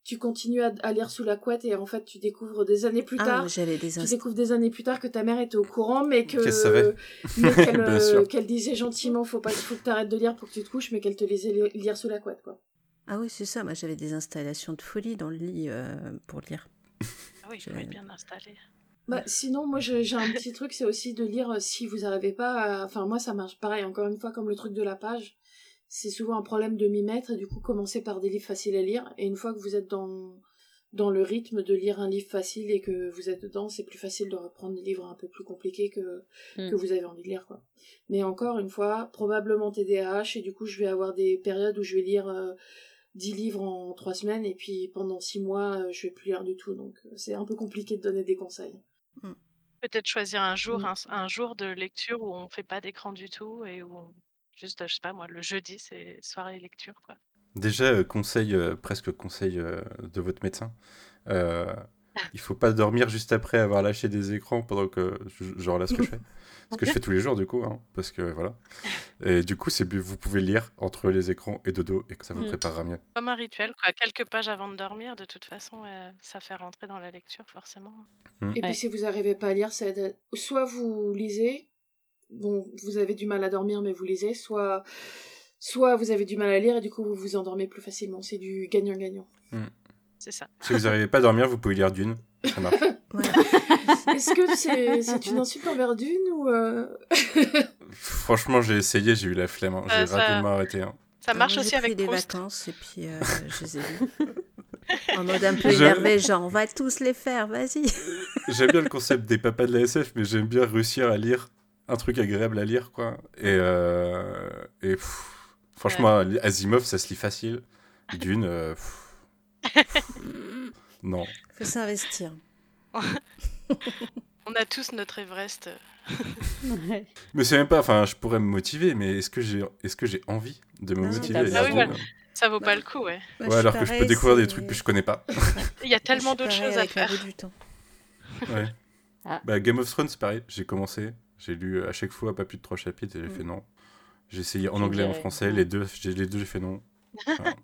tu continues à, à lire sous la couette, et en fait, tu découvres des années plus Ah, tard. mais j'avais des Tu découvres des années plus tard que ta mère était au courant, mais que Qu'elle savait. euh, qu'elle disait gentiment, faut pas, faut que t'arrêtes de lire pour que tu te couches, mais qu'elle te lisait li- lire sous la couette, quoi. Ah oui, c'est ça. Moi, j'avais des installations de folie dans le lit euh, pour lire. Oui, il faut Je- être bien installé. Bah, sinon, moi, j'ai un petit truc, c'est aussi de lire euh, si vous n'arrivez pas. à- Enfin, moi, ça marche pareil, encore une fois, comme le truc de la page. C'est souvent un problème de m'y mettre, et du coup, commencer par des livres faciles à lire. Et une fois que vous êtes dans, dans le rythme de lire un livre facile et que vous êtes dedans, c'est plus facile de reprendre des livres un peu plus compliqués que, Mm. que vous avez envie de lire, quoi. Mais encore une fois, probablement TDAH, et du coup, je vais avoir des périodes où je vais lire euh, 10 livres en 3 semaines, et puis pendant 6 mois, euh, je vais plus lire du tout. Donc, euh, c'est un peu compliqué de donner des conseils. Peut-être choisir un jour, Mm. un, un jour de lecture où on fait pas d'écran du tout et où on- juste, je sais pas moi, le jeudi c'est soirée lecture quoi. Déjà, euh, conseil, euh, presque conseil euh, de votre médecin. Euh, il faut pas dormir juste après avoir lâché des écrans pendant que. Genre là, ce que je fais. Ce que je fais tous les jours, du coup, hein, parce que voilà. Et du coup, c'est vous pouvez lire entre les écrans et dodo et que ça vous Mm. préparera mieux. Comme un rituel, quoi. Quelques pages avant de dormir, de toute façon, euh, ça fait rentrer dans la lecture, forcément. Et Ouais. puis si vous n'arrivez pas à lire, ça aide à- soit vous lisez, bon, vous avez du mal à dormir mais vous lisez, soit soit vous avez du mal à lire et du coup vous vous endormez plus facilement. C'est du gagnant-gagnant. C'est ça. Si vous n'arrivez pas à dormir, vous pouvez lire Dune. Ça marche. Ouais. Est-ce que c'est c'est une insulte envers Dune ou euh, Franchement, j'ai essayé, j'ai eu la flemme. hein. J'ai Euh, ça- rapidement arrêté. hein. Ça marche aussi j'ai avec des Proust. vacances et puis euh, je les ai lus. En mode un peu énervé, genre on va tous les faire, vas-y. J'aime bien le concept des papas de la SF, mais j'aime bien réussir à lire un truc agréable à lire, quoi. Et, euh, et pff, franchement, Asimov, ça se lit facile. Dune, euh, pff, non. Faut s'investir. On a tous notre Everest. Ouais. Mais c'est même pas, enfin, je pourrais me motiver, mais est-ce que j'ai, est-ce que j'ai envie de me motiver t'as à pas lire envie. Dune Ah oui, Ça vaut pas le coup, ouais. Moi, Ouais, alors que je peux découvrir des trucs que je connais pas. Il y a tellement d'autres choses à faire. du temps. Ouais. Ah. Bah, Game of Thrones, c'est pareil. J'ai commencé, j'ai lu à chaque fois pas plus de trois chapitres et j'ai Mm. fait non. J'ai essayé en anglais, en français, les deux, j'ai les deux, j'ai fait non. Enfin,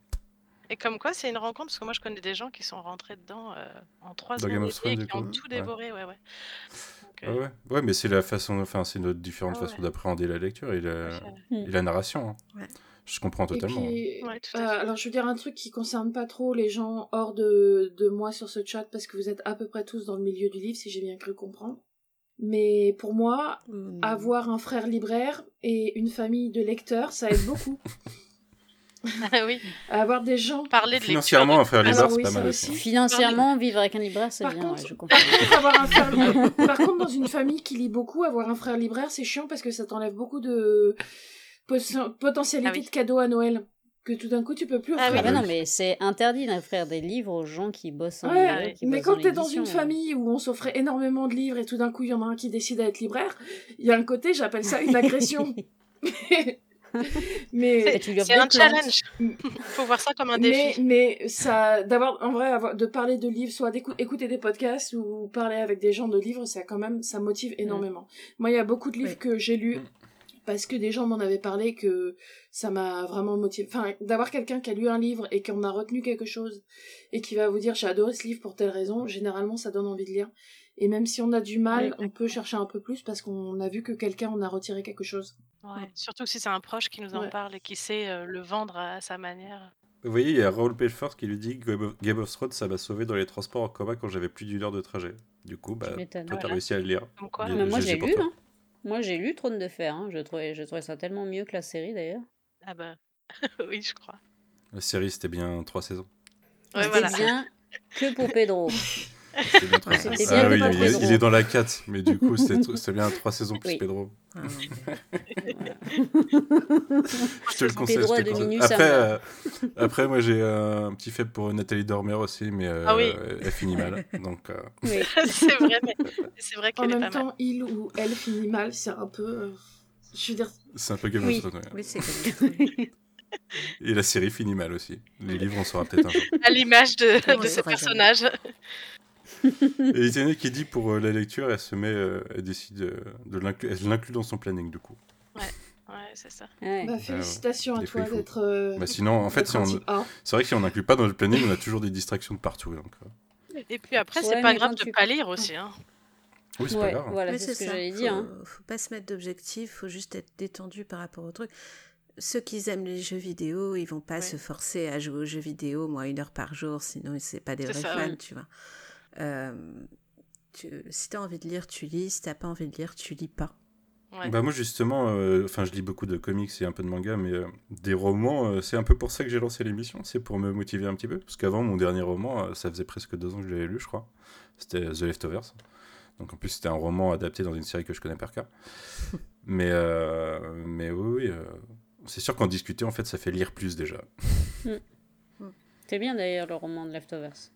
Et comme quoi, c'est une rencontre, parce que moi, je connais des gens qui sont rentrés dedans euh, en trois Dans Game of semaines et qui ont tout Ouais. dévoré, ouais, ouais. Donc, ouais, euh, ouais. Ouais, mais c'est la façon, enfin, c'est notre différente Ah ouais. façon d'appréhender la lecture et la, ouais, et la narration. hein. Ouais. Je comprends totalement. Et puis, Ouais, tout à euh, alors je veux dire un truc qui concerne pas trop les gens hors de, de moi sur ce chat parce que vous êtes à peu près tous dans le milieu du livre si j'ai bien cru comprendre. Mais pour moi, avoir un frère libraire et une famille de lecteurs, ça aide beaucoup. Ah oui, avoir des gens. parler de Financièrement, un frère Alors libraire, c'est oui, pas mal aussi. Financièrement, vivre avec un libraire, c'est Par bien, contre- ouais, je comprends. Par contre, avoir un frère libraire... Par contre, dans une famille qui lit beaucoup, avoir un frère libraire, c'est chiant parce que ça t'enlève beaucoup de potentialité Ah oui. de cadeaux à Noël. Que tout d'un coup, tu peux plus Ah offrir. Ah bah oui. non, mais c'est interdit d'offrir des livres aux gens qui bossent en Ouais, librairie, qui mais bossent quand t'es dans une hein. famille où on s'offrait énormément de livres et tout d'un coup il y en a un qui décide d'être libraire, il y a un côté, j'appelle ça une agression. mais C'est un challenge. Faut voir ça comme un défi. mais ça, d'avoir, en vrai, avoir, de parler de livres, soit d'écou- écouter des podcasts ou parler avec des gens de livres, ça quand même, ça motive énormément. Moi, il y a beaucoup de livres Oui. que j'ai lus Mm. parce que des gens m'en avaient parlé que ça m'a vraiment motivé. Enfin, d'avoir quelqu'un qui a lu un livre et qui en a retenu quelque chose et qui va vous dire j'ai adoré ce livre pour telle raison, généralement ça donne envie de lire. Et même si on a du mal, on peut chercher un peu plus parce qu'on a vu que quelqu'un en a retiré quelque chose. Ouais. Surtout si c'est un proche qui nous en Ouais. parle et qui sait euh, le vendre à sa manière. Vous voyez, il y a Raoul Pelfort qui lui dit Game of- Thrones, ça m'a sauvé dans les transports en commun quand j'avais plus d'une heure de trajet. Du coup, bah, toi, t'as Voilà. réussi à le lire. Quoi. Mais moi j'ai lu, hein. Moi j'ai lu Trône de Fer, hein. je, trouvais, je trouvais ça tellement mieux que la série d'ailleurs. Ah bah, oui, je crois. La série, c'était bien trois saisons. Ouais, C'était voilà. bien que pour Pedro. Ouais, Ah oui, il, est, il est dans la 4, mais du coup, c'était bien trois saisons plus Oui. Pedro. Ah, Je te le conseille. Pedro je a te conseille. Après, euh, après, moi, j'ai euh, un petit faible pour Nathalie Dormer aussi, mais euh, Ah oui. elle finit mal. Donc, euh, Oui. c'est vrai, c'est vrai En qu'elle est même pas mal. temps, il ou elle finit mal, c'est un peu. euh, Je veux dire, c'est un peu Game of Thrones. oui, c'est comme Et la série finit mal aussi. Les livres, on saura peut-être un jour. À l'image de, de ce personnage. Et Etienne qui dit pour euh, la lecture, elle se met, euh, elle décide euh, de l'inclure, elle l'inclut dans son planning du coup. Ouais, c'est ça. Ouais. bah, félicitations à toi d'être. euh, Bah, sinon, en fait, si on... c'est vrai que si on n'inclut pas dans le planning, on a toujours des distractions de partout. Donc, euh, Et puis après, Ouais, c'est pas grave de tu- pas lire aussi. Hein. Oui, c'est Ouais, pas grave. voilà, c'est ce que j'allais faut, dire. hein. faut pas se mettre d'objectifs, faut juste être détendu par rapport au truc. Ceux qui aiment les jeux vidéo, ils vont pas Ouais. se forcer à jouer aux jeux vidéo, moi, une heure par jour, sinon c'est pas des C'est vrais ça, fans, ouais. tu vois. Euh, tu, si t'as envie de lire, tu lis. Si t'as pas envie de lire, tu lis pas. Ouais. Bah moi justement, euh, enfin je lis beaucoup de comics et un peu de manga, mais euh, des romans, euh, c'est un peu pour ça que j'ai lancé l'émission, c'est pour me motiver un petit peu, parce qu'avant mon dernier roman, euh, ça faisait presque deux ans que je l'avais lu, je crois, c'était The Leftovers. Donc en plus c'était un roman adapté dans une série que je connais par cœur. mais euh, mais oui, oui euh, c'est sûr qu'en discuter en fait ça fait lire plus déjà. C'est bien d'ailleurs le roman de Leftovers.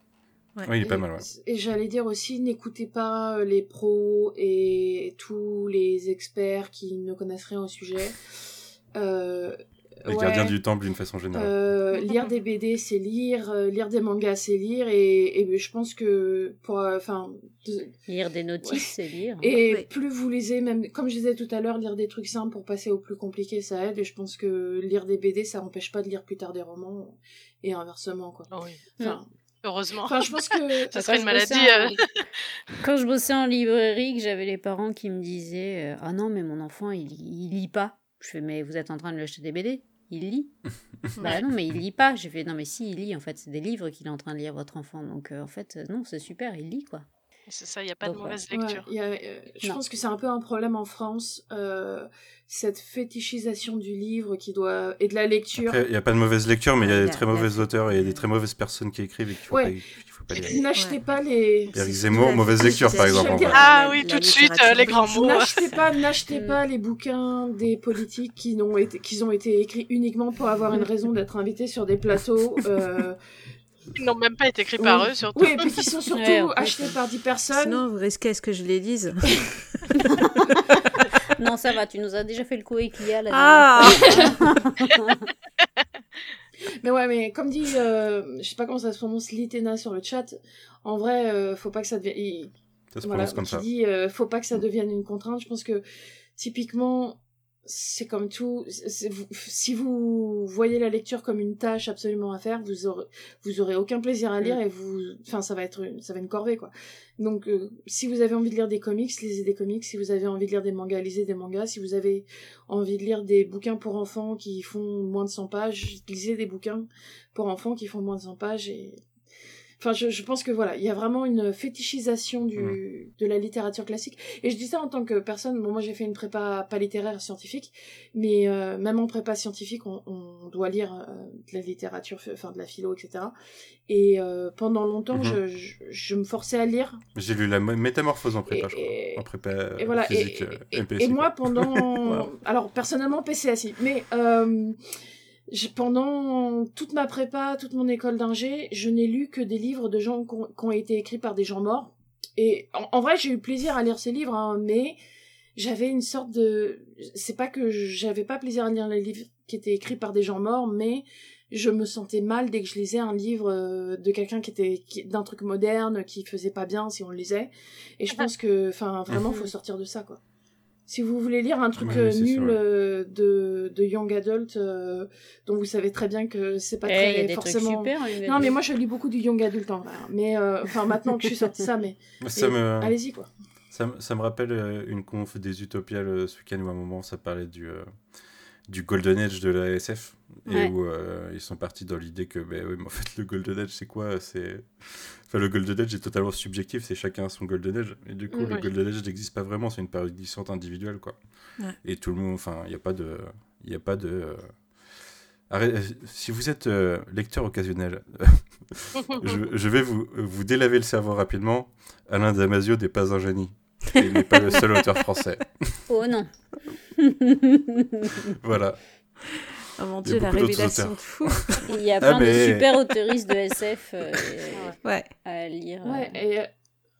Ouais. Oui, il est pas Et- mal. Ouais. Et j'allais dire aussi, n'écoutez pas euh, les pros et tous les experts qui ne connaissent rien au sujet. Euh, Les Ouais. gardiens du temple d'une façon générale. Euh, lire des BD, c'est lire. euh, lire des mangas, c'est lire. Et, et je pense que pour, euh, enfin, de- Lire des notices, Ouais. c'est lire. et plus vous lisez, même comme je disais tout à l'heure, lire des trucs simples pour passer au plus compliqué, ça aide. Et je pense que lire des BD, ça n'empêche pas de lire plus tard des romans et inversement, quoi. Oh oui. Enfin, Heureusement. enfin, je pense que Quand serait je une bossais maladie. en- euh, Quand je bossais en librairie, que j'avais les parents qui me disaient euh, Ah non, mais mon enfant, il, il lit pas. Je fais Mais vous êtes en train de lui acheter des BD Il lit Bah non, mais il lit pas. J'ai fait Non, mais si, il lit. En fait, c'est des livres qu'il est en train de lire, votre enfant. Donc, euh, en fait, non, c'est super, il lit, quoi. C'est ça, il n'y a pas de mauvaise lecture. il y a, euh, je Non. pense que c'est un peu un problème en France, euh, cette fétichisation du livre qui doit et de la lecture. Il n'y a pas de mauvaise lecture, mais il y a des très il y a- mauvais auteurs et des très mauvaises personnes qui écrivent et qu'il faut, Ouais. pas, qu'il faut pas lire. N'achetez Ouais. pas les. Eric Zemmour, mauvaise lecture, par exemple. en fétichisation. vrai. Ah La- oui, la tout de suite, euh, les grands mots. N'achetez pas, n'achetez pas les bouquins des politiques qui n'ont été, qui ont été écrits uniquement pour avoir une raison d'être invités sur des plateaux. euh, Ils n'ont même pas été écrits par oui. eux, surtout. Oui, et puis qui sont surtout Ouais, achetés ouais. par 10 personnes. Sinon, vous risquez à ce que je les lise. non, ça va, tu nous as déjà fait le coup avec Lia. la Ah. Mais ouais, mais comme dit, euh, je sais pas comment ça se prononce, Litena sur le chat. En vrai, euh, faut pas que ça devienne. il- Ça se voilà, prononce comme ça. dit euh, faut pas que ça devienne une contrainte. Je pense que typiquement, c'est comme tout. vous- si vous voyez la lecture comme une tâche absolument à faire, vous aurez, vous aurez aucun plaisir à lire Mm. et vous, enfin, ça va être, une- ça va être une corvée quoi. Donc, euh, si vous avez envie de lire des comics, lisez des comics. Si vous avez envie de lire des mangas, lisez des mangas. Si vous avez envie de lire des bouquins pour enfants qui font moins de 100 pages, lisez des bouquins pour enfants qui font moins de 100 pages et Enfin, je, je pense que voilà, il y a vraiment une fétichisation du, de la littérature classique. Et je dis ça en tant que personne. Bon, moi, j'ai fait une prépa pas littéraire scientifique, mais euh, même en prépa scientifique, on, on doit lire euh, de la littérature, enfin de la philo, etc. Et euh, pendant longtemps, Mhm. je, je, je me forçais à lire. J'ai lu la mé- métamorphose en prépa, Et- je crois. et- En prépa euh, et voilà. Physique, euh, et- MPSI, et moi, pendant, Wow. alors personnellement PCSI, mais euh, pendant toute ma prépa, toute mon école d'ingé, je n'ai lu que des livres de gens qui ont, été écrits par des gens morts. Et en, en vrai, j'ai eu plaisir à lire ces livres, hein, mais j'avais une sorte de, c'est pas que j'avais pas plaisir à lire les livres qui étaient écrits par des gens morts, mais je me sentais mal dès que je lisais un livre euh, de quelqu'un qui était d'un truc moderne qui faisait pas bien si on le lisait. Et je pense que enfin vraiment faut sortir de ça quoi si vous voulez lire un truc Ouais, euh, nul euh, de, de young adult euh, dont vous savez très bien que c'est pas Eh, Il y a très des forcément trucs super. hein, non mais moi je lis beaucoup du young adult en vrai hein. mais euh, enfin maintenant que je suis sortie de ça mais Ça mais me, allez-y quoi ça, me- ça me rappelle euh, une conf des Utopiales ce week-end où à un moment ça parlait du, euh, du Golden Age de la SF et où euh, ils sont partis dans l'idée que ben oui, mais en fait le Golden Age c'est quoi? C'est enfin le Golden Age est totalement subjectif c'est chacun son Golden Age. Et du coup Mm, le ouais. Golden Age n'existe pas vraiment c'est une période glissante individuelle quoi. Ouais. et tout le monde enfin il n'y a pas de il a pas de euh, arrête- euh, si vous êtes euh, lecteur occasionnel je, je vais vous, vous délaver le cerveau rapidement. Alain Damasio n'est pas un génie il n'est pas le seul auteur français Oh non. voilà Oh mon Il y a dieu, la révélation de fou. Il y a Ah, plein mais- de super autoristes de SF euh, Ouais. à lire euh, ouais et euh,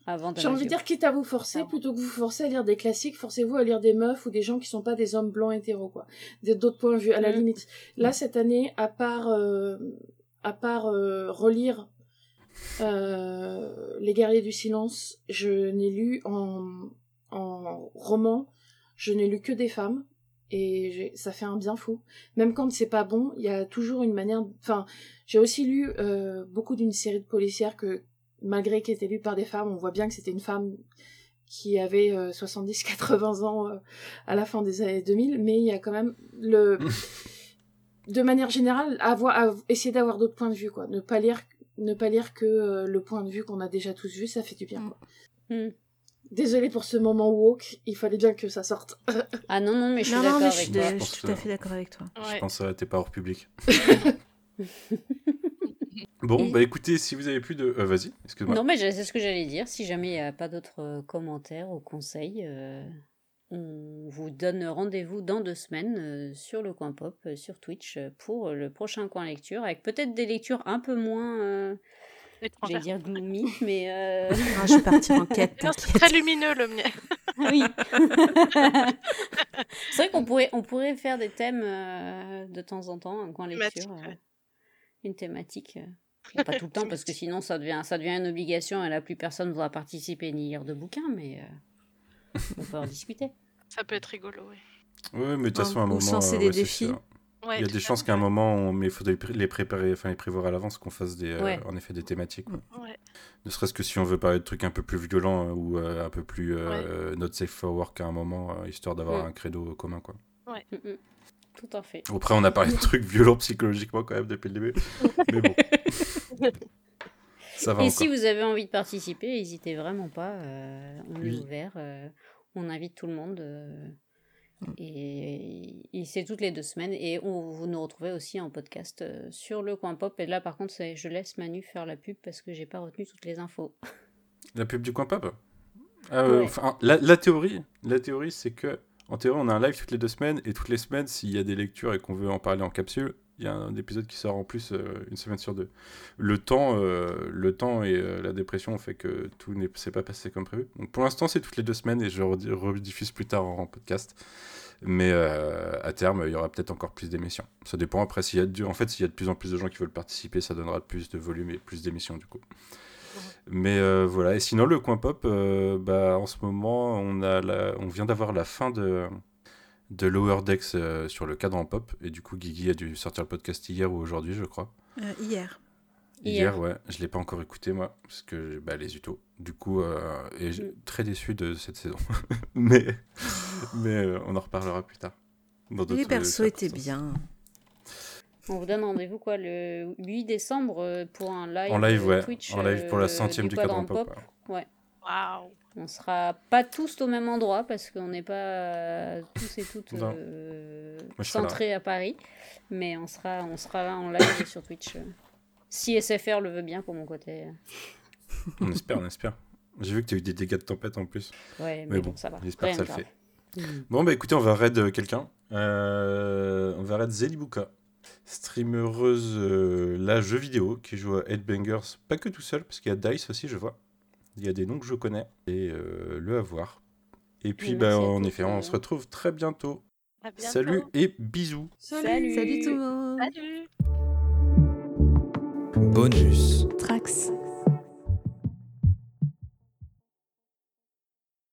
avant j'ai envie de dire quitte à vous forcer plutôt que vous forcer à lire des classiques forcez-vous à lire des meufs ou des gens qui sont pas des hommes blancs hétéros quoi d'autres points de vue à la Mm. limite là cette année à part euh, à part euh, relire euh, les guerriers du silence je n'ai lu en en roman je n'ai lu que des femmes et ça fait un bien fou. Même quand c'est pas bon il y a toujours une manière enfin j'ai aussi lu euh, beaucoup d'une série de policières que malgré qu'elle était lue par des femmes on voit bien que c'était une femme qui avait 70-80 ans euh, à la fin des années 2000 mais il y a quand même le de manière générale avoir à essayer d'avoir d'autres points de vue quoi. Ne pas lire ne pas lire que euh, le point de vue qu'on a déjà tous vu ça fait du bien quoi. Mm. Désolée pour ce moment woke, il fallait bien que ça sorte. Ah non, non, mais je suis d'accord je toi. je tout à fait d'accord avec toi. Je pense à tes pas hors public. bon, Et- bah écoutez, si vous avez plus de. euh, Vas-y, excuse-moi. Non, mais c'est ce que j'allais dire. Si jamais il n'y a pas d'autres euh, commentaires ou conseils, euh, on vous donne rendez-vous dans deux semaines euh, sur le coin pop, euh, sur Twitch, euh, pour le prochain coin lecture, avec peut-être des lectures un peu moins, euh, J'allais dire gloomy, mais. euh, Ah, je vais partir en quête, c'est très lumineux le mien. oui. c'est vrai qu'on pourrait, on pourrait faire des thèmes euh, de temps en temps, un coin lecture, euh, une thématique. pas tout le temps, parce que sinon ça devient, ça devient une obligation et là plus personne ne voudra participer ni lire de bouquins, mais euh, on peut en discuter. Ça peut être rigolo, oui. Ouais, mais de toute Ou- façon, à un moment. euh, des ouais, défis. Ouais, Il y a des chances qu'à un moment, on... mais il faudrait les préparer, enfin les prévoir à l'avance, qu'on fasse des, euh, Ouais. en effet des thématiques. Ouais. Ne serait-ce que si on veut parler de trucs un peu plus violents euh, ou euh, un peu plus euh, not safe for work à un moment, euh, histoire d'avoir Mm. un credo commun. Quoi. Mm, mm. Tout à fait. Après, on a parlé de trucs violents psychologiquement quand même depuis le début. mais bon. Ça va Et encore. si vous avez envie de participer, n'hésitez vraiment pas. euh, on Oui. est ouvert. euh, on invite tout le monde. euh, Mm. et et c'est toutes les deux semaines. Et on, vous nous retrouvez aussi en podcast sur le coin pop. Et là, par contre, je laisse Manu faire la pub parce que j'ai pas retenu toutes les infos. La pub du coin pop? Ouais. enfin, la, la théorie, la théorie, c'est que en théorie, on a un live toutes les deux semaines et toutes les semaines, s'il y a des lectures et qu'on veut en parler en capsule, il y a un épisode qui sort en plus euh, une semaine sur deux. Le temps, euh, le temps et euh, la dépression ont fait que tout ne s'est pas passé comme prévu. Donc pour l'instant, c'est toutes les deux semaines et je redi- rediffuse plus tard en, podcast. Mais à terme, il y aura peut-être encore plus d'émissions. Ça dépend après s'il y a de, en fait s'il y a de plus en plus de gens qui veulent participer, ça donnera plus de volume et plus d'émissions du coup. Mais euh, voilà, et sinon le coin pop, euh, bah, en ce moment on, a la- on vient d'avoir la fin de, de Lower Decks euh, sur le cadre en pop, et du coup Guigui a dû sortir le podcast hier ou aujourd'hui je crois. Euh, hier. Hier. ouais, je l'ai pas encore écouté moi, parce que bah, les utos. Du coup, euh, et j'ai- Mm. très déçu de cette saison. mais mais euh, on en reparlera plus tard. Dans Les persos étaient bien. On vous donne rendez-vous quoi le 8 décembre pour un live, En live, ouais. Twitch. en live pour la centième du, cadre en Quadrant pop. Pop. ouais. Waouh. On sera pas tous au même endroit parce qu'on n'est pas euh, tous et toutes euh, centrés à Paris, mais on sera, on sera là en live sur Twitch. Si SFR le veut bien pour mon côté. On espère, on espère. J'ai vu que tu as eu des dégâts de tempête en plus. Ouais, mais, Mais bon, bon, ça va. j'espère que ça le grave. fait. Bon, bah écoutez, on va raid euh, quelqu'un. Euh, on va raid Zelibuka, streameuse euh, là, jeux vidéo, qui joue à Headbangers, pas que tout seul, parce qu'il y a Dice aussi, je vois. Il y a des noms que je connais, et euh, le avoir. Et puis, Et bah, en effet, on se retrouve très bientôt. À bientôt. Salut et bisous. Salut. Salut tout le monde. Salut. Bonus. Trax.